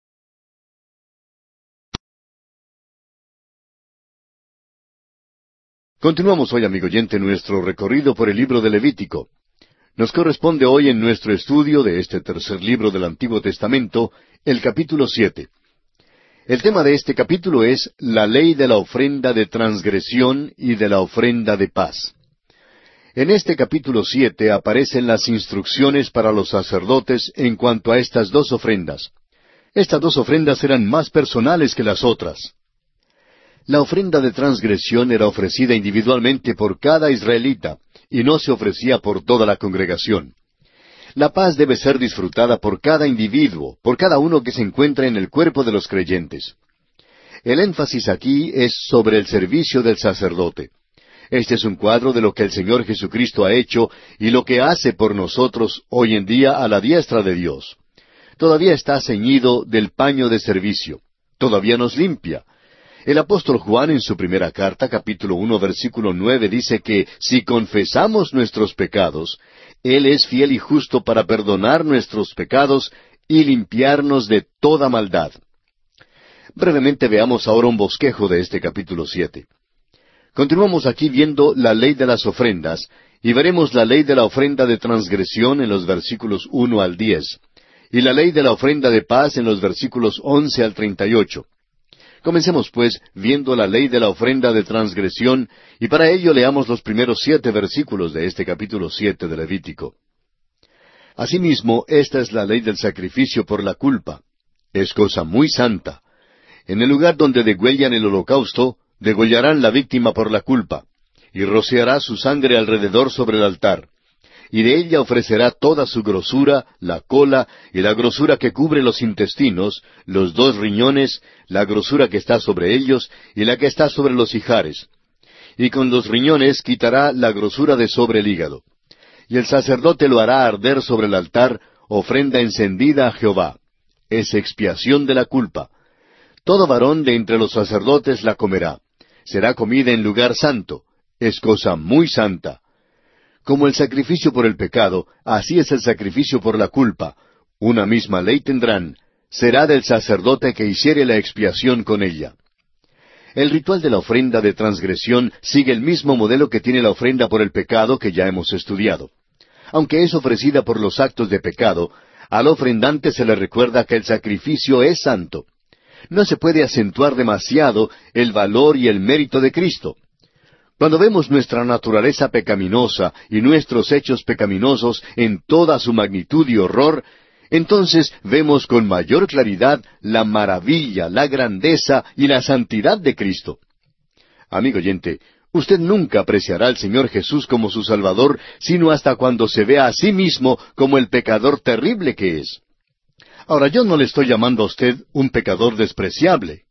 Continuamos hoy, amigo oyente, nuestro recorrido por el libro de Levítico. Nos corresponde hoy en nuestro estudio de este tercer libro del Antiguo Testamento, el capítulo siete. El tema de este capítulo es la ley de la ofrenda de transgresión y de la ofrenda de paz. En este capítulo siete aparecen las instrucciones para los sacerdotes en cuanto a estas dos ofrendas. Estas dos ofrendas eran más personales que las otras. La ofrenda de transgresión era ofrecida individualmente por cada israelita y no se ofrecía por toda la congregación. La paz debe ser disfrutada por cada individuo, por cada uno que se encuentra en el cuerpo de los creyentes. El énfasis aquí es sobre el servicio del sacerdote. Este es un cuadro de lo que el Señor Jesucristo ha hecho y lo que hace por nosotros hoy en día a la diestra de Dios. Todavía está ceñido del paño de servicio. Todavía nos limpia. El apóstol Juan en su primera carta, capítulo uno, versículo nueve, dice que si confesamos nuestros pecados, él es fiel y justo para perdonar nuestros pecados y limpiarnos de toda maldad. Brevemente veamos ahora un bosquejo de este capítulo siete. Continuamos aquí viendo la ley de las ofrendas, y veremos la ley de la ofrenda de transgresión en los versículos uno al diez, y la ley de la ofrenda de paz en los versículos once al treinta y ocho. Comencemos, pues, viendo la ley de la ofrenda de transgresión, y para ello leamos los primeros siete versículos de este capítulo siete de Levítico. Asimismo, esta es la ley del sacrificio por la culpa. Es cosa muy santa. En el lugar donde degüellan el holocausto, degollarán la víctima por la culpa, y rociará su sangre alrededor sobre el altar y de ella ofrecerá toda su grosura, la cola y la grosura que cubre los intestinos, los dos riñones, la grosura que está sobre ellos y la que está sobre los hijares. Y con los riñones quitará la grosura de sobre el hígado. Y el sacerdote lo hará arder sobre el altar, ofrenda encendida a Jehová. Es expiación de la culpa. Todo varón de entre los sacerdotes la comerá. Será comida en lugar santo. Es cosa muy santa como el sacrificio por el pecado, así es el sacrificio por la culpa. Una misma ley tendrán. Será del sacerdote que hiciere la expiación con ella. El ritual de la ofrenda de transgresión sigue el mismo modelo que tiene la ofrenda por el pecado que ya hemos estudiado. Aunque es ofrecida por los actos de pecado, al ofrendante se le recuerda que el sacrificio es santo. No se puede acentuar demasiado el valor y el mérito de Cristo. Cuando vemos nuestra naturaleza pecaminosa y nuestros hechos pecaminosos en toda su magnitud y horror, entonces vemos con mayor claridad la maravilla, la grandeza y la santidad de Cristo. Amigo oyente, usted nunca apreciará al Señor Jesús como su Salvador, sino hasta cuando se vea a sí mismo como el pecador terrible que es. Ahora, yo no le estoy llamando a usted un pecador despreciable.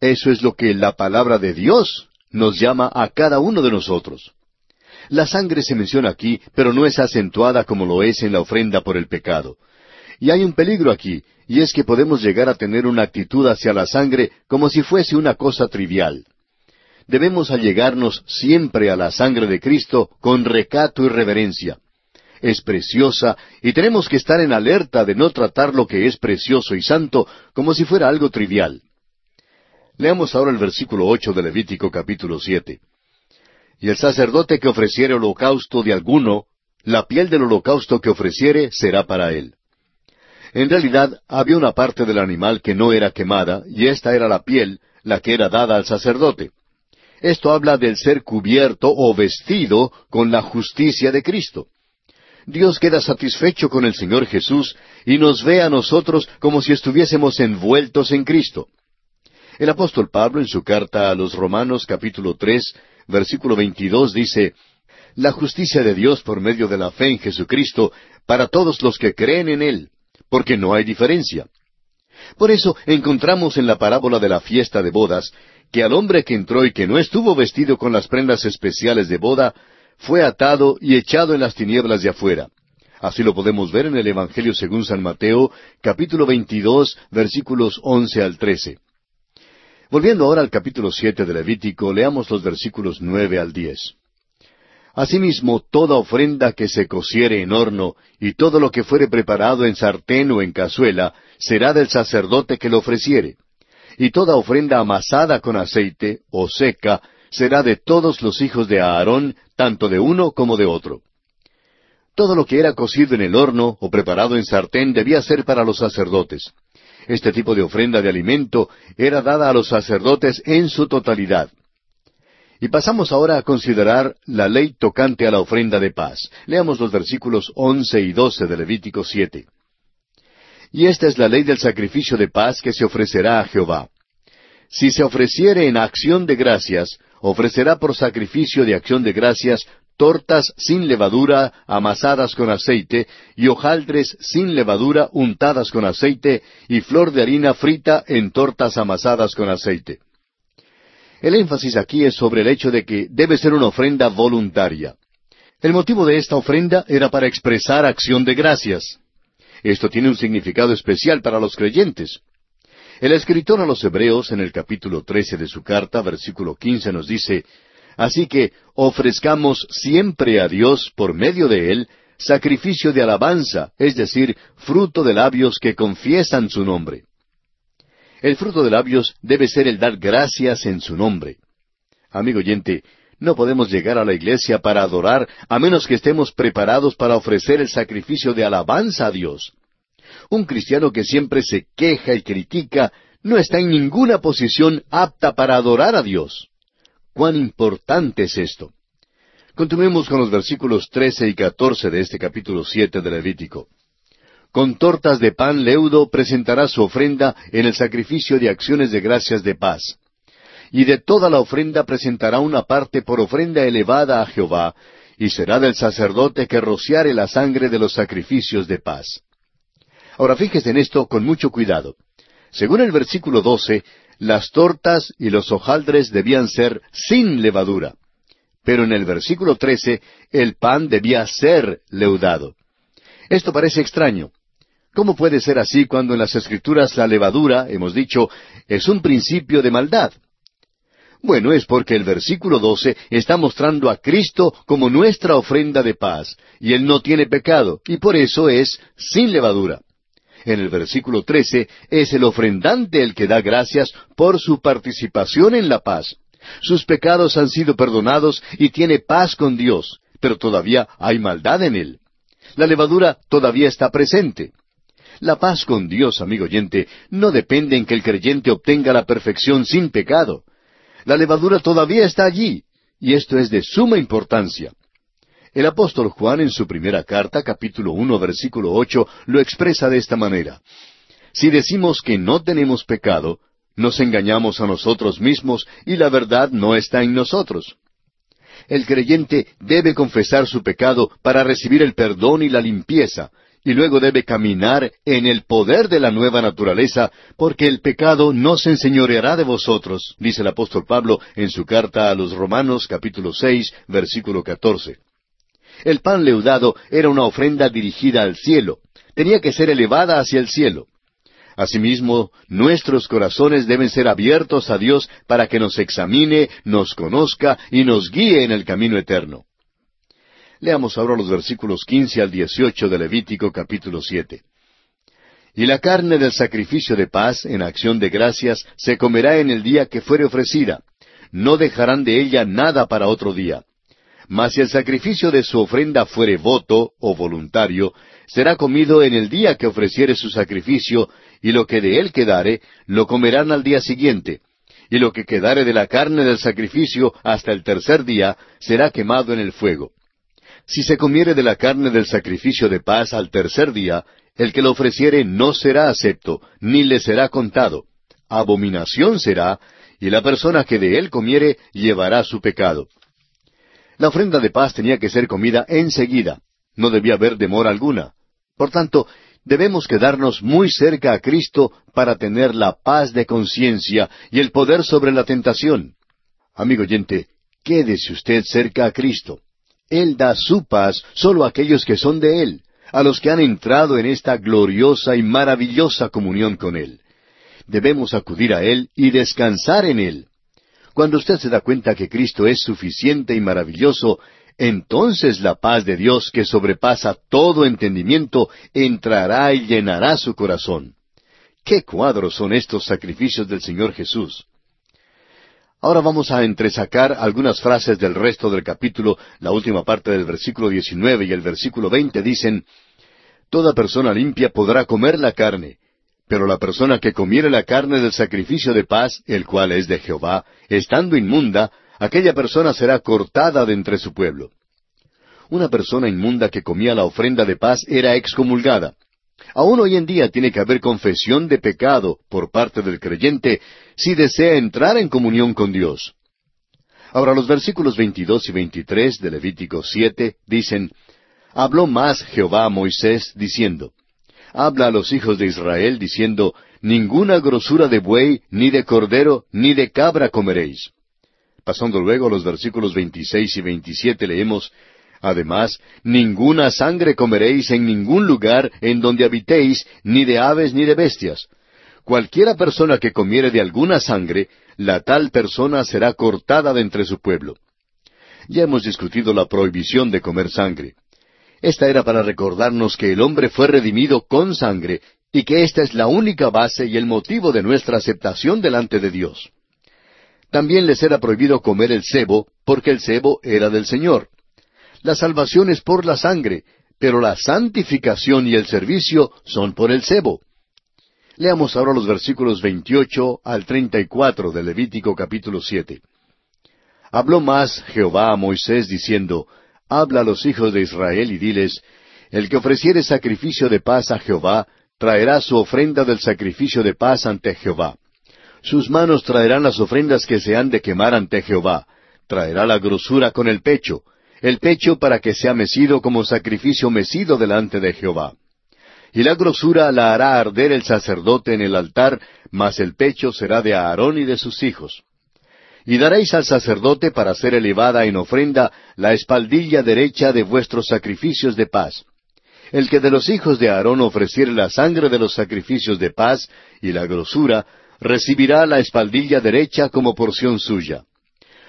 Eso es lo que la palabra de Dios nos llama a cada uno de nosotros. La sangre se menciona aquí, pero no es acentuada como lo es en la ofrenda por el pecado. Y hay un peligro aquí, y es que podemos llegar a tener una actitud hacia la sangre como si fuese una cosa trivial. Debemos allegarnos siempre a la sangre de Cristo con recato y reverencia. Es preciosa y tenemos que estar en alerta de no tratar lo que es precioso y santo como si fuera algo trivial. Leamos ahora el versículo ocho de Levítico capítulo siete. Y el sacerdote que ofreciere holocausto de alguno, la piel del holocausto que ofreciere será para él. En realidad había una parte del animal que no era quemada, y esta era la piel, la que era dada al sacerdote. Esto habla del ser cubierto o vestido con la justicia de Cristo. Dios queda satisfecho con el Señor Jesús y nos ve a nosotros como si estuviésemos envueltos en Cristo. El apóstol Pablo en su carta a los Romanos capítulo tres, versículo veintidós dice, La justicia de Dios por medio de la fe en Jesucristo para todos los que creen en Él, porque no hay diferencia. Por eso encontramos en la parábola de la fiesta de bodas que al hombre que entró y que no estuvo vestido con las prendas especiales de boda, fue atado y echado en las tinieblas de afuera. Así lo podemos ver en el Evangelio según San Mateo, capítulo 22, versículos 11 al 13. Volviendo ahora al capítulo siete de Levítico, leamos los versículos nueve al diez. Asimismo, toda ofrenda que se cociere en horno, y todo lo que fuere preparado en sartén o en cazuela, será del sacerdote que lo ofreciere. Y toda ofrenda amasada con aceite, o seca, será de todos los hijos de Aarón, tanto de uno como de otro. Todo lo que era cocido en el horno o preparado en sartén debía ser para los sacerdotes. Este tipo de ofrenda de alimento era dada a los sacerdotes en su totalidad. Y pasamos ahora a considerar la ley tocante a la ofrenda de paz. Leamos los versículos once y doce de Levítico siete. Y esta es la ley del sacrificio de paz que se ofrecerá a Jehová. Si se ofreciere en acción de gracias, ofrecerá por sacrificio de acción de gracias tortas sin levadura amasadas con aceite, y hojaldres sin levadura untadas con aceite, y flor de harina frita en tortas amasadas con aceite. El énfasis aquí es sobre el hecho de que debe ser una ofrenda voluntaria. El motivo de esta ofrenda era para expresar acción de gracias. Esto tiene un significado especial para los creyentes. El escritor a los Hebreos en el capítulo trece de su carta, versículo quince, nos dice Así que ofrezcamos siempre a Dios, por medio de Él, sacrificio de alabanza, es decir, fruto de labios que confiesan su nombre. El fruto de labios debe ser el dar gracias en su nombre. Amigo oyente, no podemos llegar a la iglesia para adorar a menos que estemos preparados para ofrecer el sacrificio de alabanza a Dios. Un cristiano que siempre se queja y critica no está en ninguna posición apta para adorar a Dios. ¿Cuán importante es esto? Continuemos con los versículos trece y catorce de este capítulo siete de Levítico. Con tortas de pan leudo presentará su ofrenda en el sacrificio de acciones de gracias de paz. Y de toda la ofrenda presentará una parte por ofrenda elevada a Jehová, y será del sacerdote que rociare la sangre de los sacrificios de paz. Ahora fíjese en esto con mucho cuidado. Según el versículo doce, las tortas y los hojaldres debían ser sin levadura. Pero en el versículo trece, el pan debía ser leudado. Esto parece extraño. ¿Cómo puede ser así cuando en las Escrituras la levadura, hemos dicho, es un principio de maldad? Bueno, es porque el versículo doce está mostrando a Cristo como nuestra ofrenda de paz, y Él no tiene pecado, y por eso es sin levadura. En el versículo trece es el ofrendante el que da gracias por su participación en la paz. Sus pecados han sido perdonados y tiene paz con Dios, pero todavía hay maldad en él. La levadura todavía está presente. La paz con Dios, amigo oyente, no depende en que el creyente obtenga la perfección sin pecado. La levadura todavía está allí, y esto es de suma importancia. El apóstol Juan en su primera carta, capítulo uno, versículo ocho, lo expresa de esta manera. Si decimos que no tenemos pecado, nos engañamos a nosotros mismos y la verdad no está en nosotros. El creyente debe confesar su pecado para recibir el perdón y la limpieza, y luego debe caminar en el poder de la nueva naturaleza, porque el pecado no se enseñoreará de vosotros, dice el apóstol Pablo en su carta a los Romanos capítulo seis, versículo catorce. El pan leudado era una ofrenda dirigida al cielo, tenía que ser elevada hacia el cielo. Asimismo, nuestros corazones deben ser abiertos a Dios para que nos examine, nos conozca y nos guíe en el camino eterno. Leamos ahora los versículos quince al dieciocho de Levítico capítulo siete. Y la carne del sacrificio de paz en acción de gracias se comerá en el día que fuere ofrecida. No dejarán de ella nada para otro día. Mas si el sacrificio de su ofrenda fuere voto o voluntario, será comido en el día que ofreciere su sacrificio, y lo que de él quedare, lo comerán al día siguiente. Y lo que quedare de la carne del sacrificio hasta el tercer día, será quemado en el fuego. Si se comiere de la carne del sacrificio de paz al tercer día, el que lo ofreciere no será acepto, ni le será contado. Abominación será, y la persona que de él comiere llevará su pecado. La ofrenda de paz tenía que ser comida enseguida. No debía haber demora alguna. Por tanto, debemos quedarnos muy cerca a Cristo para tener la paz de conciencia y el poder sobre la tentación. Amigo oyente, quédese usted cerca a Cristo. Él da su paz solo a aquellos que son de Él, a los que han entrado en esta gloriosa y maravillosa comunión con Él. Debemos acudir a Él y descansar en Él. Cuando usted se da cuenta que Cristo es suficiente y maravilloso, entonces la paz de Dios que sobrepasa todo entendimiento entrará y llenará su corazón. ¿Qué cuadros son estos sacrificios del Señor Jesús? Ahora vamos a entresacar algunas frases del resto del capítulo, la última parte del versículo 19 y el versículo 20 dicen, Toda persona limpia podrá comer la carne, pero la persona que comiere la carne del sacrificio de paz, el cual es de Jehová, estando inmunda, aquella persona será cortada de entre su pueblo. Una persona inmunda que comía la ofrenda de paz era excomulgada. Aún hoy en día tiene que haber confesión de pecado por parte del creyente si desea entrar en comunión con Dios. Ahora los versículos 22 y 23 de Levítico 7 dicen, Habló más Jehová a Moisés diciendo, habla a los hijos de Israel diciendo, Ninguna grosura de buey, ni de cordero, ni de cabra comeréis. Pasando luego a los versículos 26 y 27 leemos, Además, ninguna sangre comeréis en ningún lugar en donde habitéis, ni de aves ni de bestias. Cualquiera persona que comiere de alguna sangre, la tal persona será cortada de entre su pueblo. Ya hemos discutido la prohibición de comer sangre. Esta era para recordarnos que el hombre fue redimido con sangre y que esta es la única base y el motivo de nuestra aceptación delante de Dios. También les era prohibido comer el cebo, porque el cebo era del Señor. La salvación es por la sangre, pero la santificación y el servicio son por el cebo. Leamos ahora los versículos 28 al 34 de Levítico capítulo 7. Habló más Jehová a Moisés diciendo, Habla a los hijos de Israel y diles, El que ofreciere sacrificio de paz a Jehová, traerá su ofrenda del sacrificio de paz ante Jehová. Sus manos traerán las ofrendas que se han de quemar ante Jehová. Traerá la grosura con el pecho, el pecho para que sea mecido como sacrificio mecido delante de Jehová. Y la grosura la hará arder el sacerdote en el altar, mas el pecho será de Aarón y de sus hijos. Y daréis al sacerdote para ser elevada en ofrenda la espaldilla derecha de vuestros sacrificios de paz. El que de los hijos de Aarón ofreciere la sangre de los sacrificios de paz y la grosura, recibirá la espaldilla derecha como porción suya.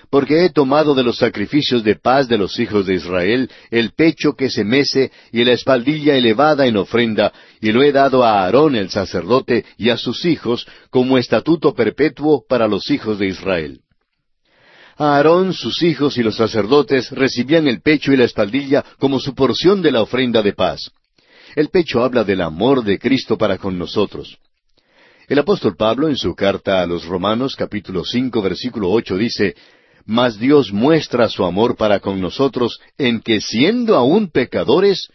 Porque he tomado de los sacrificios de paz de los hijos de Israel el pecho que se mece y la espaldilla elevada en ofrenda, y lo he dado a Aarón el sacerdote y a sus hijos como estatuto perpetuo para los hijos de Israel. Aarón, sus hijos y los sacerdotes recibían el pecho y la espaldilla como su porción de la ofrenda de paz. El pecho habla del amor de Cristo para con nosotros. El apóstol Pablo en su carta a los Romanos capítulo cinco versículo ocho dice, Mas Dios muestra su amor para con nosotros en que siendo aún pecadores,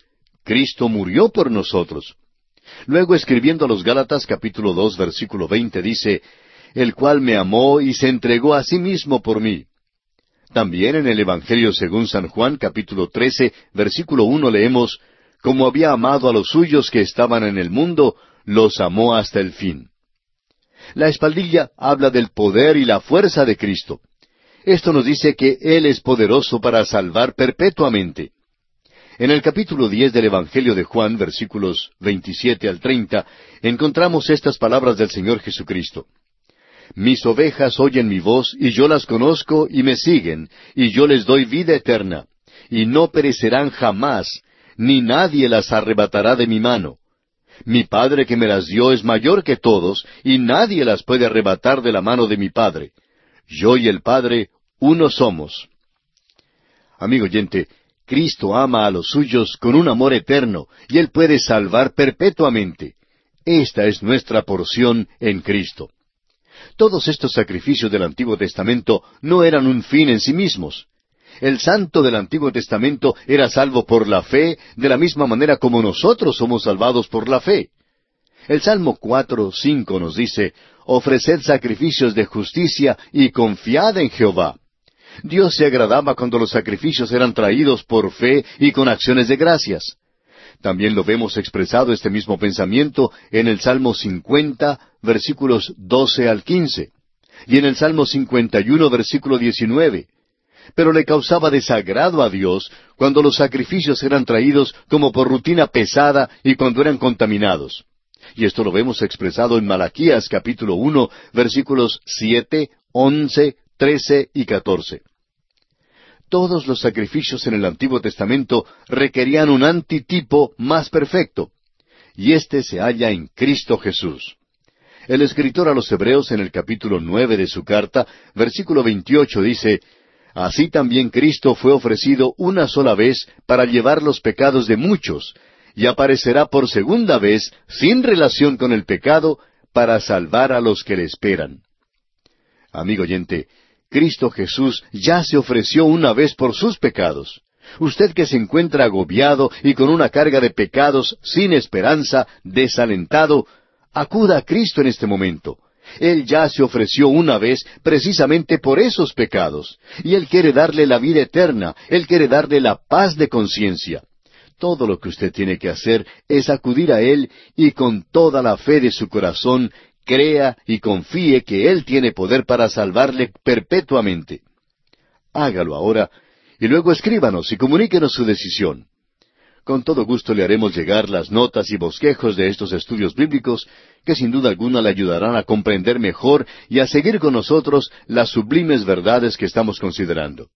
Cristo murió por nosotros. Luego escribiendo a los Gálatas capítulo dos versículo veinte dice, El cual me amó y se entregó a sí mismo por mí. También en el Evangelio según San Juan capítulo trece versículo uno leemos, Como había amado a los suyos que estaban en el mundo, los amó hasta el fin. La espaldilla habla del poder y la fuerza de Cristo. Esto nos dice que Él es poderoso para salvar perpetuamente. En el capítulo diez del Evangelio de Juan, versículos veintisiete al treinta, encontramos estas palabras del Señor Jesucristo. Mis ovejas oyen mi voz, y yo las conozco y me siguen, y yo les doy vida eterna, y no perecerán jamás, ni nadie las arrebatará de mi mano. Mi Padre que me las dio es mayor que todos, y nadie las puede arrebatar de la mano de mi Padre. Yo y el Padre uno somos. Amigo oyente, Cristo ama a los suyos con un amor eterno, y Él puede salvar perpetuamente. Esta es nuestra porción en Cristo. Todos estos sacrificios del Antiguo Testamento no eran un fin en sí mismos. El santo del Antiguo Testamento era salvo por la fe, de la misma manera como nosotros somos salvados por la fe. El Salmo cuatro cinco nos dice, Ofreced sacrificios de justicia y confiad en Jehová. Dios se agradaba cuando los sacrificios eran traídos por fe y con acciones de gracias. También lo vemos expresado este mismo pensamiento en el Salmo 50, versículos 12 al 15, y en el Salmo 51, versículo 19. Pero le causaba desagrado a Dios cuando los sacrificios eran traídos como por rutina pesada y cuando eran contaminados. Y esto lo vemos expresado en Malaquías capítulo 1, versículos 7, 11, 13 y 14. Todos los sacrificios en el Antiguo Testamento requerían un antitipo más perfecto, y éste se halla en Cristo Jesús. El escritor a los Hebreos en el capítulo nueve de su carta, versículo veintiocho dice, Así también Cristo fue ofrecido una sola vez para llevar los pecados de muchos, y aparecerá por segunda vez, sin relación con el pecado, para salvar a los que le esperan. Amigo oyente, Cristo Jesús ya se ofreció una vez por sus pecados. Usted que se encuentra agobiado y con una carga de pecados, sin esperanza, desalentado, acuda a Cristo en este momento. Él ya se ofreció una vez precisamente por esos pecados, y Él quiere darle la vida eterna, Él quiere darle la paz de conciencia. Todo lo que usted tiene que hacer es acudir a Él y con toda la fe de su corazón crea y confíe que Él tiene poder para salvarle perpetuamente. Hágalo ahora y luego escríbanos y comuníquenos su decisión. Con todo gusto le haremos llegar las notas y bosquejos de estos estudios bíblicos que sin duda alguna le ayudarán a comprender mejor y a seguir con nosotros las sublimes verdades que estamos considerando.